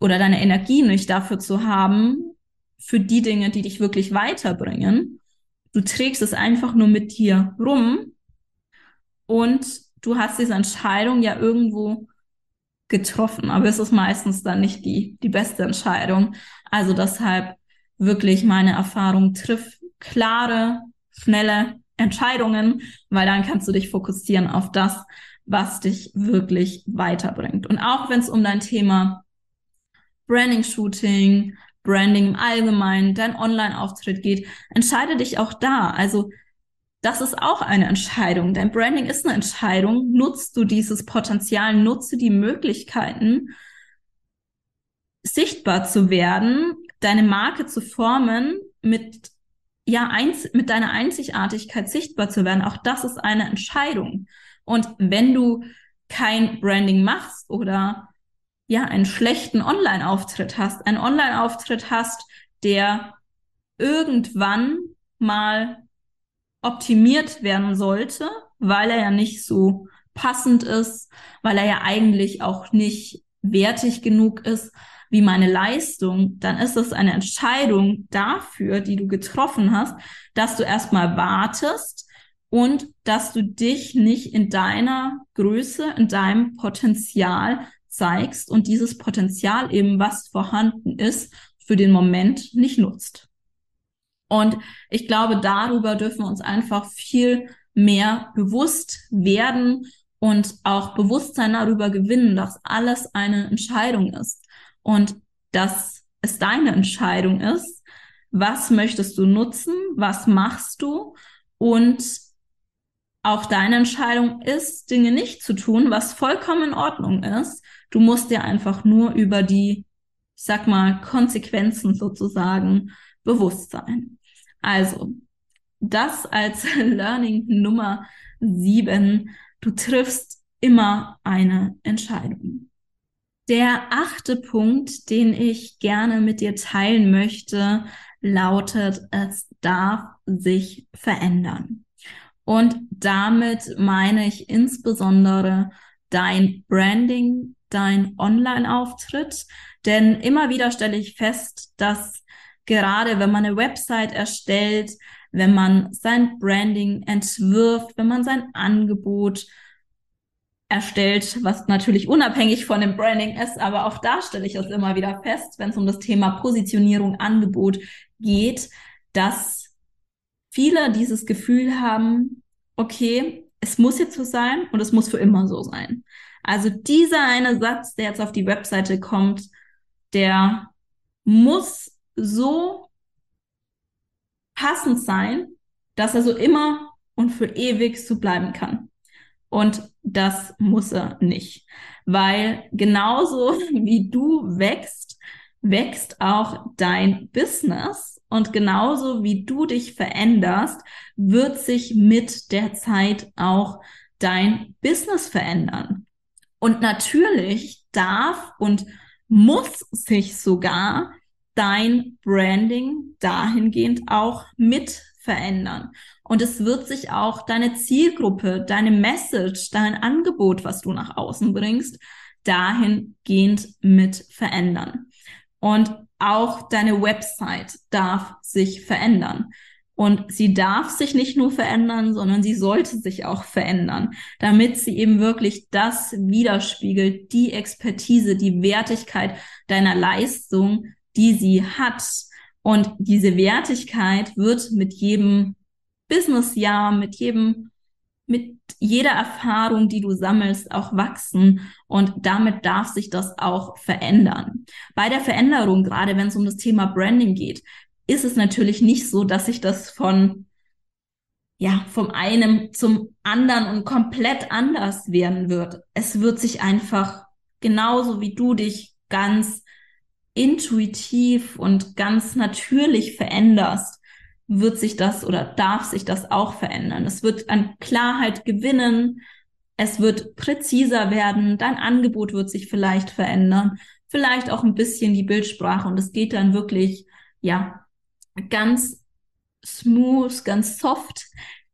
oder deine Energie nicht dafür zu haben, für die Dinge, die dich wirklich weiterbringen, Du trägst es einfach nur mit dir rum und du hast diese Entscheidung ja irgendwo getroffen, aber es ist meistens dann nicht die, die beste Entscheidung. Also deshalb wirklich meine Erfahrung, triff klare, schnelle Entscheidungen, weil dann kannst du dich fokussieren auf das, was dich wirklich weiterbringt. Und auch wenn es um dein Thema Branding Shooting, Branding im Allgemeinen, dein Online-Auftritt geht, entscheide dich auch da. Also das ist auch eine Entscheidung. Dein Branding ist eine Entscheidung. Nutzt du dieses Potenzial, nutze die Möglichkeiten, sichtbar zu werden, deine Marke zu formen, mit ja eins, mit deiner Einzigartigkeit sichtbar zu werden. Auch das ist eine Entscheidung. Und wenn du kein Branding machst oder ja, einen schlechten Online-Auftritt hast, einen Online-Auftritt hast, der irgendwann mal optimiert werden sollte, weil er ja nicht so passend ist, weil er ja eigentlich auch nicht wertig genug ist wie meine Leistung, dann ist es eine Entscheidung dafür, die du getroffen hast, dass du erstmal wartest und dass du dich nicht in deiner Größe, in deinem Potenzial zeigst und dieses Potenzial eben, was vorhanden ist, für den Moment nicht nutzt. Und ich glaube, darüber dürfen wir uns einfach viel mehr bewusst werden und auch Bewusstsein darüber gewinnen, dass alles eine Entscheidung ist und dass es deine Entscheidung ist, was möchtest du nutzen, was machst du und auch deine Entscheidung ist, Dinge nicht zu tun, was vollkommen in Ordnung ist. Du musst dir einfach nur über die, ich sag mal, Konsequenzen sozusagen bewusst sein. Also, das als Learning Nummer sieben. Du triffst immer eine Entscheidung. Der achte Punkt, den ich gerne mit dir teilen möchte, lautet, es darf sich verändern. Und damit meine ich insbesondere dein Branding, dein Online-Auftritt. Denn immer wieder stelle ich fest, dass gerade wenn man eine Website erstellt, wenn man sein Branding entwirft, wenn man sein Angebot erstellt, was natürlich unabhängig von dem Branding ist, aber auch da stelle ich es immer wieder fest, wenn es um das Thema Positionierung, Angebot geht, dass viele dieses Gefühl haben, okay, es muss jetzt so sein und es muss für immer so sein. Also dieser eine Satz, der jetzt auf die Webseite kommt, der muss so passend sein, dass er so immer und für ewig so bleiben kann. Und das muss er nicht, weil genauso wie du wächst, wächst auch dein Business und genauso wie du dich veränderst, wird sich mit der Zeit auch dein Business verändern. Und natürlich darf und muss sich sogar dein Branding dahingehend auch mit verändern. Und es wird sich auch deine Zielgruppe, deine Message, dein Angebot, was du nach außen bringst, dahingehend mit verändern. Und auch deine Website darf sich verändern. Und sie darf sich nicht nur verändern, sondern sie sollte sich auch verändern, damit sie eben wirklich das widerspiegelt, die Expertise, die Wertigkeit deiner Leistung, die sie hat. Und diese Wertigkeit wird mit jedem Businessjahr, mit jedem, mit jeder Erfahrung, die du sammelst, auch wachsen. Und damit darf sich das auch verändern. Bei der Veränderung, gerade wenn es um das Thema Branding geht, ist es natürlich nicht so, dass sich das von ja, vom einen zum anderen und komplett anders werden wird. Es wird sich einfach genauso wie du dich ganz intuitiv und ganz natürlich veränderst, wird sich das oder darf sich das auch verändern. Es wird an Klarheit gewinnen. Es wird präziser werden. Dein Angebot wird sich vielleicht verändern. Vielleicht auch ein bisschen die Bildsprache. Und es geht dann wirklich, ja, ganz smooth, ganz soft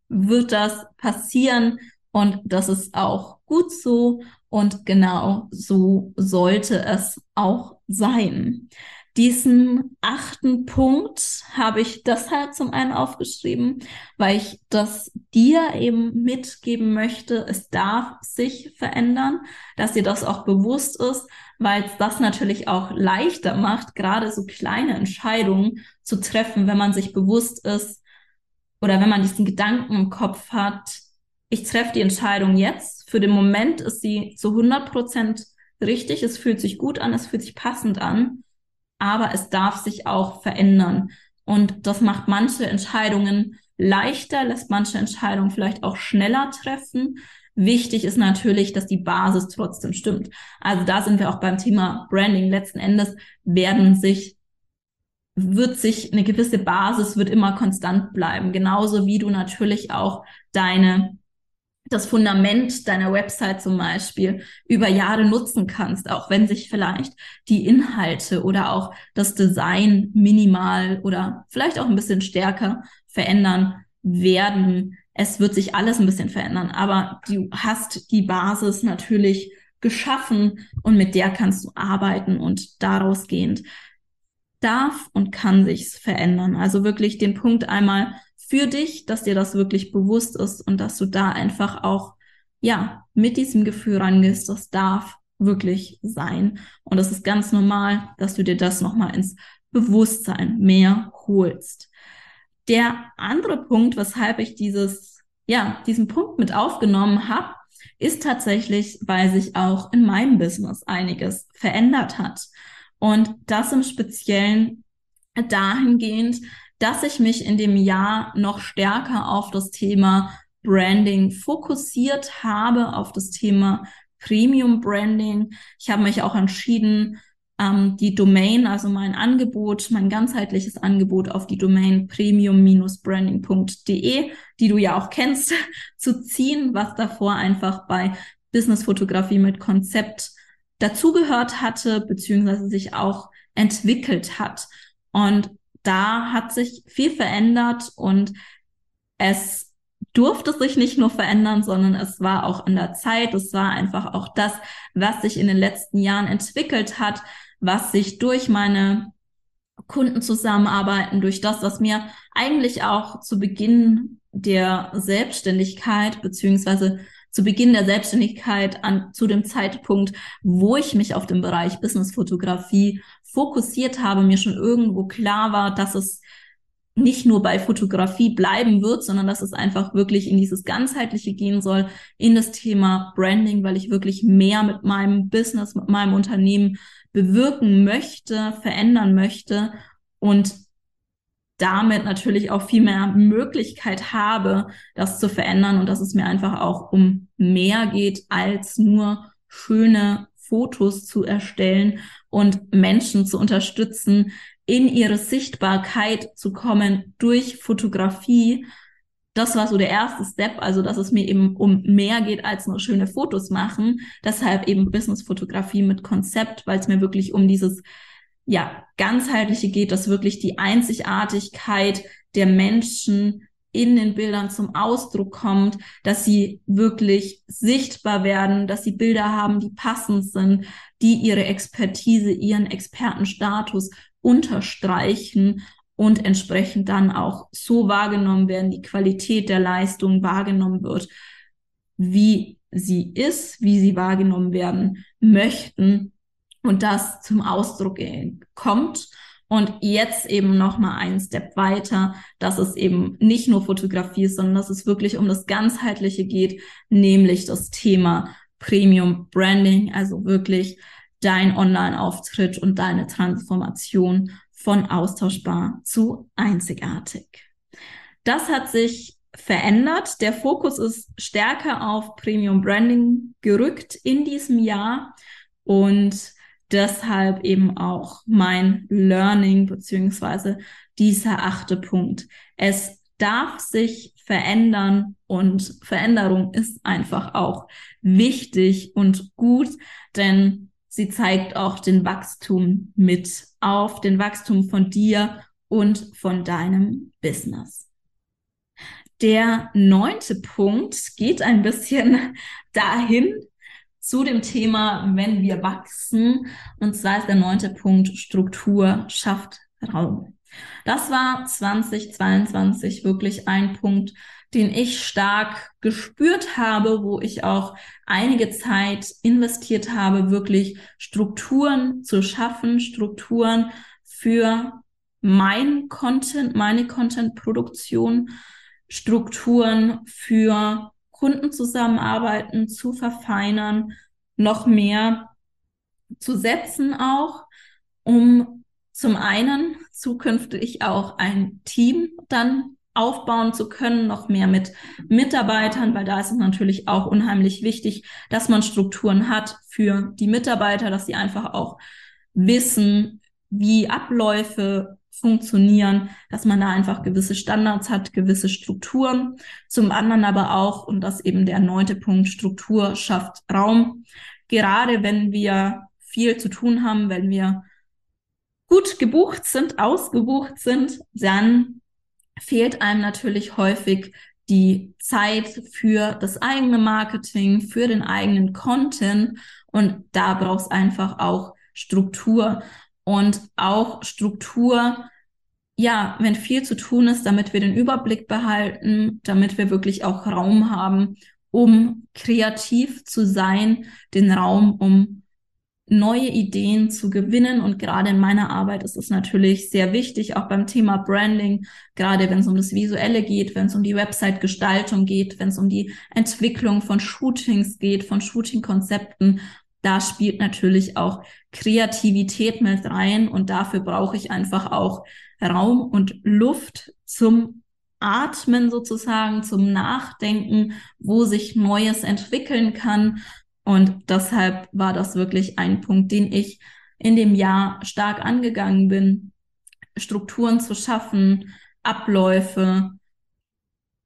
wird das passieren und das ist auch gut so und genau so sollte es auch sein. Diesen achten Punkt habe ich deshalb zum einen aufgeschrieben, weil ich das dir eben mitgeben möchte. Es darf sich verändern, dass dir das auch bewusst ist, weil es das natürlich auch leichter macht, gerade so kleine Entscheidungen zu treffen, wenn man sich bewusst ist oder wenn man diesen Gedanken im Kopf hat, ich treffe die Entscheidung jetzt. Für den Moment ist sie zu 100 Prozent richtig. Es fühlt sich gut an, es fühlt sich passend an aber es darf sich auch verändern. Und das macht manche Entscheidungen leichter, lässt manche Entscheidungen vielleicht auch schneller treffen. Wichtig ist natürlich, dass die Basis trotzdem stimmt. Also da sind wir auch beim Thema Branding. Letzten Endes werden sich, wird sich eine gewisse Basis wird immer konstant bleiben. Genauso wie du natürlich auch deine das Fundament deiner Website zum Beispiel über Jahre nutzen kannst, auch wenn sich vielleicht die Inhalte oder auch das Design minimal oder vielleicht auch ein bisschen stärker verändern werden. Es wird sich alles ein bisschen verändern, aber du hast die Basis natürlich geschaffen und mit der kannst du arbeiten und daraus gehend darf und kann sich's verändern. Also wirklich den Punkt einmal für dich, dass dir das wirklich bewusst ist und dass du da einfach auch, ja, mit diesem Gefühl rangehst, das darf wirklich sein. Und es ist ganz normal, dass du dir das nochmal ins Bewusstsein mehr holst. Der andere Punkt, weshalb ich dieses, ja, diesen Punkt mit aufgenommen habe, ist tatsächlich, weil sich auch in meinem Business einiges verändert hat. Und das im Speziellen dahingehend, dass ich mich in dem Jahr noch stärker auf das Thema Branding fokussiert habe, auf das Thema Premium Branding. Ich habe mich auch entschieden, ähm, die Domain, also mein Angebot, mein ganzheitliches Angebot auf die Domain premium-branding.de, die du ja auch kennst, zu ziehen, was davor einfach bei Businessfotografie mit Konzept dazugehört hatte, beziehungsweise sich auch entwickelt hat. Und da hat sich viel verändert und es durfte sich nicht nur verändern, sondern es war auch an der Zeit. Es war einfach auch das, was sich in den letzten Jahren entwickelt hat, was sich durch meine Kundenzusammenarbeiten, durch das, was mir eigentlich auch zu Beginn der Selbstständigkeit beziehungsweise zu Beginn der Selbstständigkeit an, zu dem Zeitpunkt, wo ich mich auf den Bereich Businessfotografie fokussiert habe, mir schon irgendwo klar war, dass es nicht nur bei Fotografie bleiben wird, sondern dass es einfach wirklich in dieses ganzheitliche gehen soll, in das Thema Branding, weil ich wirklich mehr mit meinem Business, mit meinem Unternehmen bewirken möchte, verändern möchte und damit natürlich auch viel mehr Möglichkeit habe, das zu verändern und dass es mir einfach auch um mehr geht, als nur schöne Fotos zu erstellen und Menschen zu unterstützen, in ihre Sichtbarkeit zu kommen durch Fotografie, das war so der erste Step, also dass es mir eben um mehr geht als nur schöne Fotos machen. Deshalb eben Businessfotografie mit Konzept, weil es mir wirklich um dieses ja ganzheitliche geht, dass wirklich die Einzigartigkeit der Menschen in den Bildern zum Ausdruck kommt, dass sie wirklich sichtbar werden, dass sie Bilder haben, die passend sind, die ihre Expertise, ihren Expertenstatus unterstreichen und entsprechend dann auch so wahrgenommen werden, die Qualität der Leistung wahrgenommen wird, wie sie ist, wie sie wahrgenommen werden möchten und das zum Ausdruck kommt. Und jetzt eben noch mal einen Step weiter, dass es eben nicht nur Fotografie ist, sondern dass es wirklich um das ganzheitliche geht, nämlich das Thema Premium Branding, also wirklich dein Online-Auftritt und deine Transformation von austauschbar zu einzigartig. Das hat sich verändert. Der Fokus ist stärker auf Premium Branding gerückt in diesem Jahr und deshalb eben auch mein Learning beziehungsweise dieser achte Punkt. Es darf sich verändern und Veränderung ist einfach auch wichtig und gut, denn sie zeigt auch den Wachstum mit auf, den Wachstum von dir und von deinem Business. Der neunte Punkt geht ein bisschen dahin, zu dem Thema, wenn wir wachsen. Und zwar ist der neunte Punkt, Struktur schafft Raum. Das war 2022 wirklich ein Punkt, den ich stark gespürt habe, wo ich auch einige Zeit investiert habe, wirklich Strukturen zu schaffen, Strukturen für mein Content, meine Content-Produktion, Strukturen für Kundenzusammenarbeiten zu verfeinern, noch mehr zu setzen auch, um zum einen zukünftig auch ein Team dann aufbauen zu können, noch mehr mit Mitarbeitern, weil da ist es natürlich auch unheimlich wichtig, dass man Strukturen hat für die Mitarbeiter, dass sie einfach auch wissen, wie Abläufe funktionieren, dass man da einfach gewisse Standards hat, gewisse Strukturen. Zum anderen aber auch, und das eben der neunte Punkt, Struktur schafft Raum. Gerade wenn wir viel zu tun haben, wenn wir gut gebucht sind, ausgebucht sind, dann fehlt einem natürlich häufig die Zeit für das eigene Marketing, für den eigenen Content. Und da braucht es einfach auch Struktur und auch Struktur, ja, wenn viel zu tun ist, damit wir den Überblick behalten, damit wir wirklich auch Raum haben, um kreativ zu sein, den Raum, um neue Ideen zu gewinnen. Und gerade in meiner Arbeit ist es natürlich sehr wichtig, auch beim Thema Branding, gerade wenn es um das Visuelle geht, wenn es um die Website-Gestaltung geht, wenn es um die Entwicklung von Shootings geht, von Shooting-Konzepten da spielt natürlich auch Kreativität mit rein und dafür brauche ich einfach auch Raum und Luft zum Atmen sozusagen, zum Nachdenken, wo sich Neues entwickeln kann. Und deshalb war das wirklich ein Punkt, den ich in dem Jahr stark angegangen bin, Strukturen zu schaffen, Abläufe,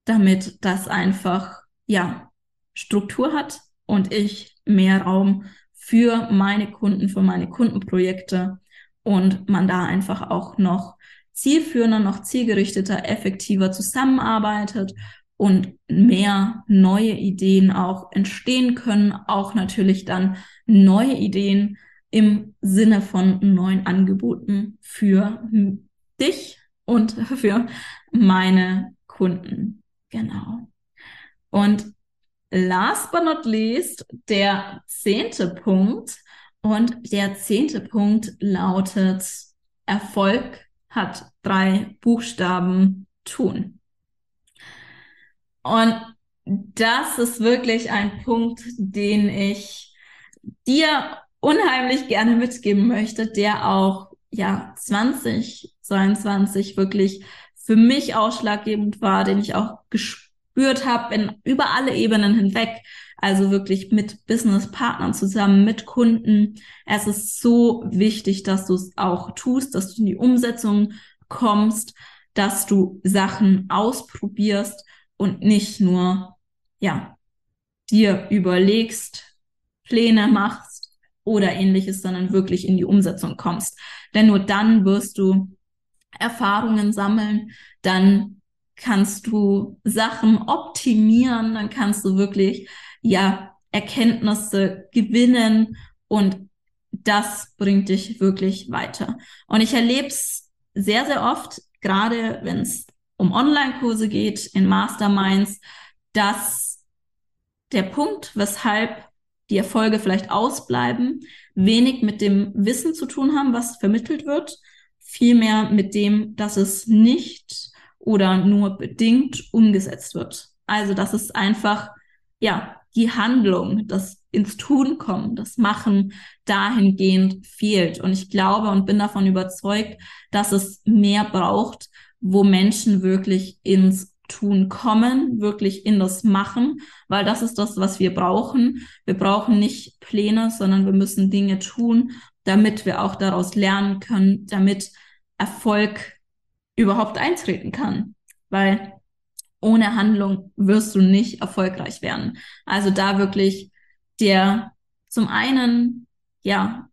damit das einfach, ja, Struktur hat und ich mehr Raum für meine Kunden, für meine Kundenprojekte und man da einfach auch noch zielführender, noch zielgerichteter, effektiver zusammenarbeitet und mehr neue Ideen auch entstehen können, auch natürlich dann neue Ideen im Sinne von neuen Angeboten für dich und für meine Kunden. Genau. Und last but not least, der zehnte Punkt. Und der zehnte Punkt lautet, Erfolg hat drei Buchstaben tun. Und das ist wirklich ein Punkt, den ich dir unheimlich gerne mitgeben möchte, der auch, ja, 2022 wirklich für mich ausschlaggebend war, den ich auch gespürt gespürt habe, in, über alle Ebenen hinweg. Also wirklich mit Businesspartnern zusammen, mit Kunden. Es ist so wichtig, dass du es auch tust, dass du in die Umsetzung kommst, dass du Sachen ausprobierst und nicht nur, ja, dir überlegst, Pläne machst oder ähnliches, sondern wirklich in die Umsetzung kommst. Denn nur dann wirst du Erfahrungen sammeln, dann kannst du Sachen optimieren, dann kannst du wirklich, ja, Erkenntnisse gewinnen und das bringt dich wirklich weiter. Und ich erlebe es sehr, sehr oft, gerade wenn es um Online-Kurse geht, in Masterminds, dass der Punkt, weshalb die Erfolge vielleicht ausbleiben, wenig mit dem Wissen zu tun haben, was vermittelt wird, vielmehr mit dem, dass es nicht oder nur bedingt umgesetzt wird. Also, dass es einfach, ja, die Handlung, das ins Tun kommen, das Machen dahingehend fehlt. Und ich glaube und bin davon überzeugt, dass es mehr braucht, wo Menschen wirklich ins Tun kommen, wirklich in das Machen, weil das ist das, was wir brauchen. Wir brauchen nicht Pläne, sondern wir müssen Dinge tun, damit wir auch daraus lernen können, damit Erfolg überhaupt eintreten kann. Weil ohne Handlung wirst du nicht erfolgreich werden. Also da wirklich der zum einen, ja,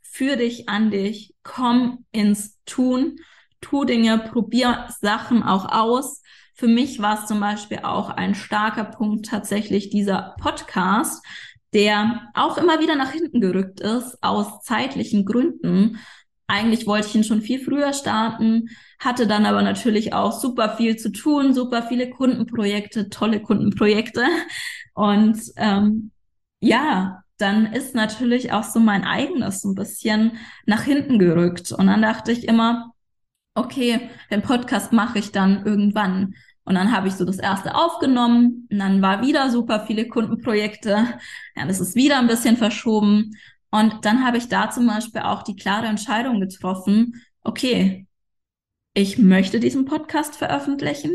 für dich, an dich, komm ins Tun, tu Dinge, probier Sachen auch aus. Für mich war es zum Beispiel auch ein starker Punkt tatsächlich dieser Podcast, der auch immer wieder nach hinten gerückt ist aus zeitlichen Gründen, eigentlich wollte ich ihn schon viel früher starten, hatte dann aber natürlich auch super viel zu tun, super viele Kundenprojekte, tolle Kundenprojekte. Und ähm, ja, dann ist natürlich auch so mein eigenes ein bisschen nach hinten gerückt. Und dann dachte ich immer, okay, den Podcast mache ich dann irgendwann. Und dann habe ich so das erste aufgenommen und dann war wieder super viele Kundenprojekte. Ja, das ist wieder ein bisschen verschoben. Und dann habe ich da zum Beispiel auch die klare Entscheidung getroffen, okay, ich möchte diesen Podcast veröffentlichen.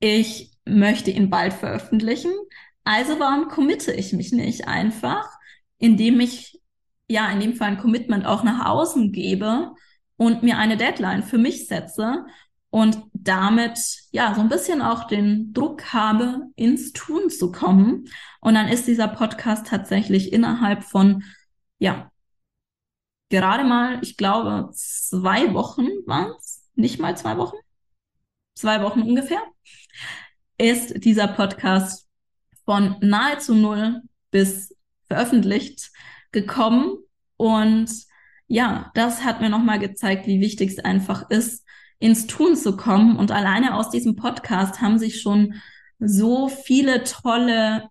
Ich möchte ihn bald veröffentlichen. Also warum committe ich mich nicht einfach, indem ich ja in dem Fall ein Commitment auch nach außen gebe und mir eine Deadline für mich setze und damit ja so ein bisschen auch den Druck habe, ins Tun zu kommen. Und dann ist dieser Podcast tatsächlich innerhalb von ja gerade mal, ich glaube, zwei Wochen waren es, nicht mal zwei Wochen, zwei Wochen ungefähr, ist dieser Podcast von nahezu null bis veröffentlicht gekommen. Und ja, das hat mir nochmal gezeigt, wie wichtig es einfach ist, ins Tun zu kommen. Und alleine aus diesem Podcast haben sich schon so viele tolle,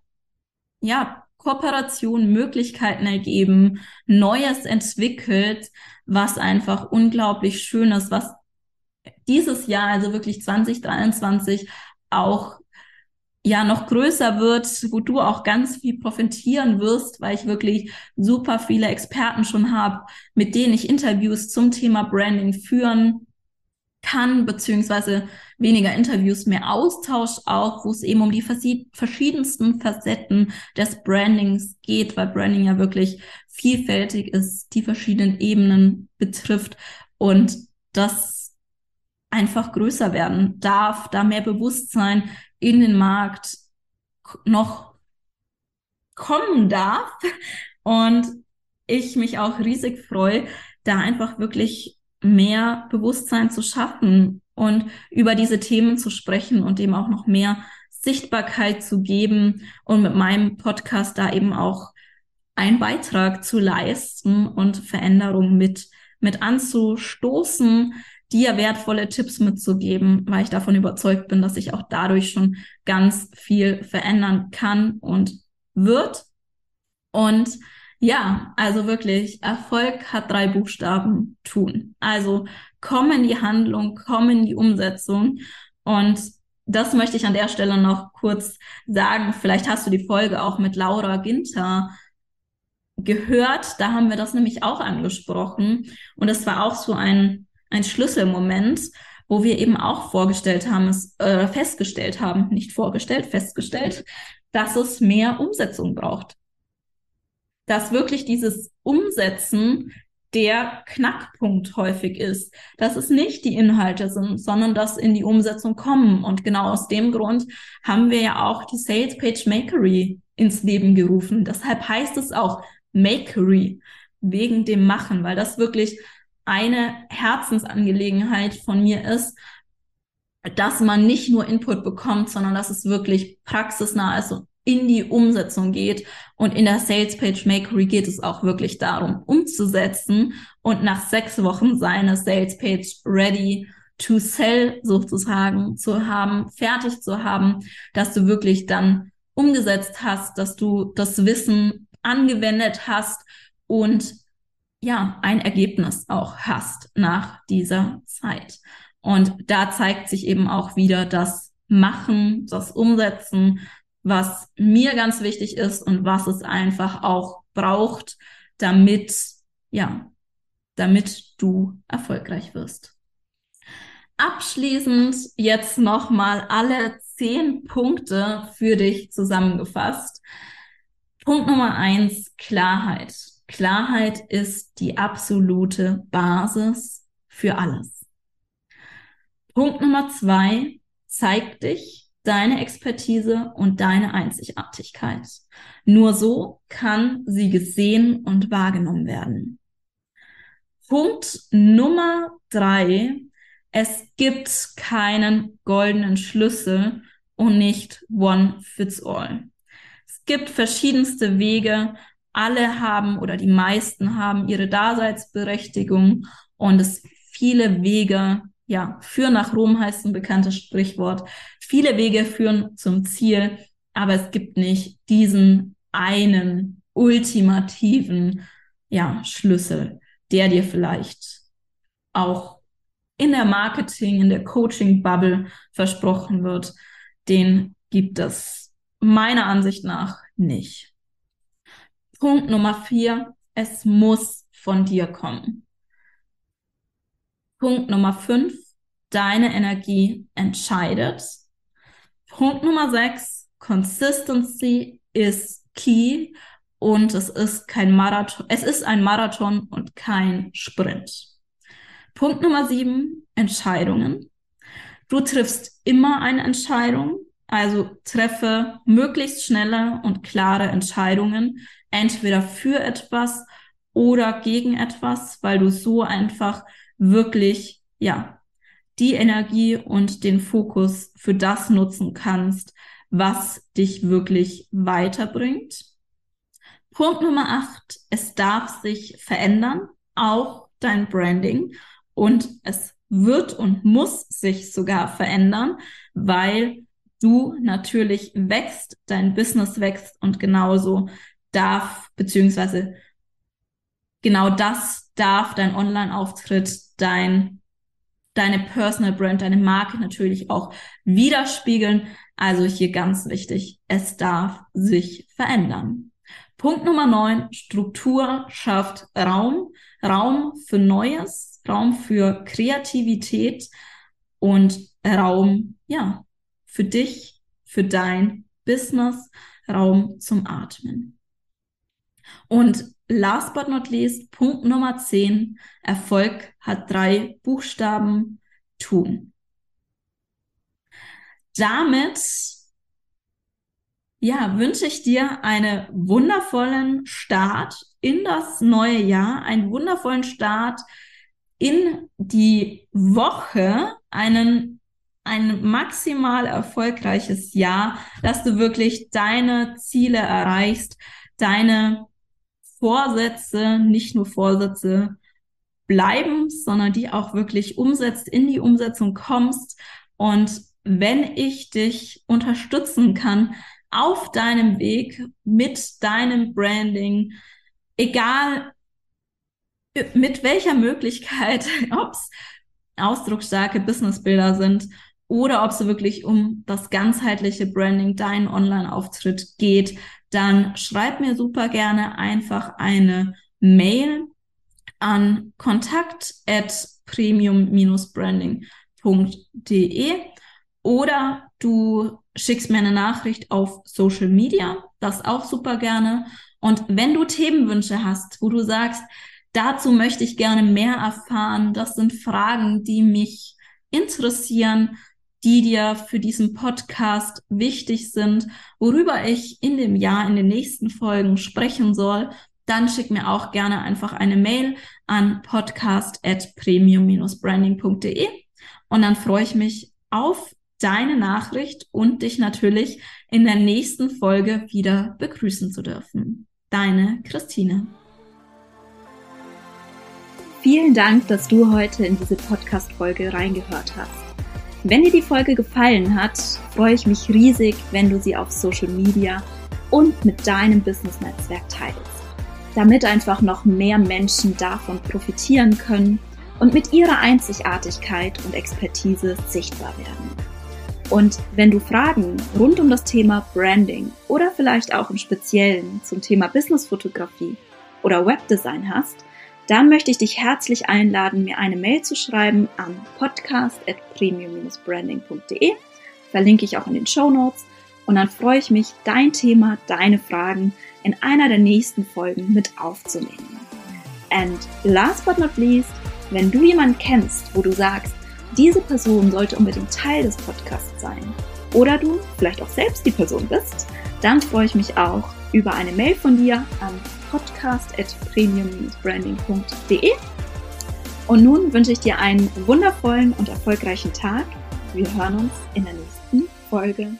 ja, Kooperationen, Möglichkeiten ergeben, Neues entwickelt, was einfach unglaublich schön ist, was dieses Jahr, also wirklich 2023, auch ja noch größer wird, wo du auch ganz viel profitieren wirst, weil ich wirklich super viele Experten schon habe, mit denen ich Interviews zum Thema Branding führen kann, beziehungsweise weniger Interviews, mehr Austausch auch, wo es eben um die verschiedensten Facetten des Brandings geht, weil Branding ja wirklich vielfältig ist, die verschiedenen Ebenen betrifft und das einfach größer werden darf, da mehr Bewusstsein in den Markt noch kommen darf. Und ich mich auch riesig freue, da einfach wirklich mehr Bewusstsein zu schaffen und über diese Themen zu sprechen und dem auch noch mehr Sichtbarkeit zu geben und mit meinem Podcast da eben auch einen Beitrag zu leisten und Veränderungen mit, mit anzustoßen, dir wertvolle Tipps mitzugeben, weil ich davon überzeugt bin, dass sich auch dadurch schon ganz viel verändern kann und wird. Und ja, also wirklich, Erfolg hat drei Buchstaben, tun. Also komm in die Handlung, komm in die Umsetzung. Und das möchte ich an der Stelle noch kurz sagen. Vielleicht hast du die Folge auch mit Laura Ginter gehört. Da haben wir das nämlich auch angesprochen. Und es war auch so ein, ein Schlüsselmoment, wo wir eben auch vorgestellt haben, es, äh, festgestellt haben, nicht vorgestellt, festgestellt, dass es mehr Umsetzung braucht dass wirklich dieses Umsetzen der Knackpunkt häufig ist, dass es nicht die Inhalte sind, sondern dass in die Umsetzung kommen. Und genau aus dem Grund haben wir ja auch die Sales Page Makery ins Leben gerufen. Deshalb heißt es auch Makery wegen dem Machen, weil das wirklich eine Herzensangelegenheit von mir ist, dass man nicht nur Input bekommt, sondern dass es wirklich praxisnah ist und in die Umsetzung geht. Und in der Sales Page Makery geht es auch wirklich darum, umzusetzen und nach sechs Wochen seine Sales Page ready to sell sozusagen zu haben, fertig zu haben, dass du wirklich dann umgesetzt hast, dass du das Wissen angewendet hast und ja, ein Ergebnis auch hast nach dieser Zeit. Und da zeigt sich eben auch wieder das Machen, das Umsetzen, was mir ganz wichtig ist und was es einfach auch braucht, damit, ja, damit du erfolgreich wirst. Abschließend jetzt nochmal alle zehn Punkte für dich zusammengefasst. Punkt Nummer eins, Klarheit. Klarheit ist die absolute Basis für alles. Punkt Nummer zwei, zeig dich, deine Expertise und deine Einzigartigkeit. Nur so kann sie gesehen und wahrgenommen werden. Punkt Nummer drei. Es gibt keinen goldenen Schlüssel und nicht one fits all. Es gibt verschiedenste Wege. Alle haben oder die meisten haben ihre Daseinsberechtigung und es viele Wege ja, führen nach Rom heißt ein bekanntes Sprichwort. Viele Wege führen zum Ziel, aber es gibt nicht diesen einen ultimativen, ja, Schlüssel, der dir vielleicht auch in der Marketing, in der Coaching-Bubble versprochen wird. Den gibt es meiner Ansicht nach nicht. Punkt Nummer vier. Es muss von dir kommen. Punkt Nummer fünf, deine Energie entscheidet. Punkt Nummer sechs, Consistency is key und es ist kein Marathon, es ist ein Marathon und kein Sprint. Punkt Nummer sieben, Entscheidungen. Du triffst immer eine Entscheidung, also treffe möglichst schnelle und klare Entscheidungen, entweder für etwas oder gegen etwas, weil du so einfach wirklich, ja, die Energie und den Fokus für das nutzen kannst, was dich wirklich weiterbringt. Punkt Nummer acht, es darf sich verändern, auch dein Branding und es wird und muss sich sogar verändern, weil du natürlich wächst, dein Business wächst und genauso darf, beziehungsweise genau das darf dein Online-Auftritt dein, deine Personal Brand, deine Marke natürlich auch widerspiegeln. Also hier ganz wichtig, es darf sich verändern. Punkt Nummer neun, Struktur schafft Raum, Raum für Neues, Raum für Kreativität und Raum, ja, für dich, für dein Business, Raum zum Atmen. Und last but not least, Punkt Nummer 10. Erfolg hat drei Buchstaben. Tun. Damit ja, wünsche ich dir einen wundervollen Start in das neue Jahr, einen wundervollen Start in die Woche, einen ein maximal erfolgreiches Jahr, dass du wirklich deine Ziele erreichst, deine Vorsätze, nicht nur Vorsätze bleiben, sondern die auch wirklich umsetzt, in die Umsetzung kommst. Und wenn ich dich unterstützen kann auf deinem Weg mit deinem Branding, egal mit welcher Möglichkeit, ob es ausdrucksstarke Businessbilder sind oder ob es wirklich um das ganzheitliche Branding, deinen Online-Auftritt geht, dann schreib mir super gerne einfach eine Mail an kontakt at premium-branding.de oder du schickst mir eine Nachricht auf Social Media, das auch super gerne. Und wenn du Themenwünsche hast, wo du sagst, Dazu möchte ich gerne mehr erfahren. Das sind Fragen, die mich interessieren, die dir für diesen Podcast wichtig sind, worüber ich in dem Jahr, in den nächsten Folgen sprechen soll, dann schick mir auch gerne einfach eine Mail an podcast at premium-branding.de und dann freue ich mich auf deine Nachricht und dich natürlich in der nächsten Folge wieder begrüßen zu dürfen. Deine Christine. Vielen Dank, dass du heute in diese Podcast-Folge reingehört hast. Wenn dir die Folge gefallen hat, freue ich mich riesig, wenn du sie auf Social Media und mit deinem Business-Netzwerk teilst, damit einfach noch mehr Menschen davon profitieren können und mit ihrer Einzigartigkeit und Expertise sichtbar werden. Und wenn du Fragen rund um das Thema Branding oder vielleicht auch im Speziellen zum Thema Businessfotografie oder Webdesign hast, dann möchte ich dich herzlich einladen, mir eine Mail zu schreiben an podcast.premium-branding.de. Verlinke ich auch in den Show Notes. Und dann freue ich mich, dein Thema, deine Fragen in einer der nächsten Folgen mit aufzunehmen. And last but not least, wenn du jemanden kennst, wo du sagst, diese Person sollte unbedingt Teil des Podcasts sein, oder du vielleicht auch selbst die Person bist, dann freue ich mich auch über eine Mail von dir an podcast.premium-branding.de. Und nun wünsche ich dir einen wundervollen und erfolgreichen Tag. Wir hören uns in der nächsten Folge.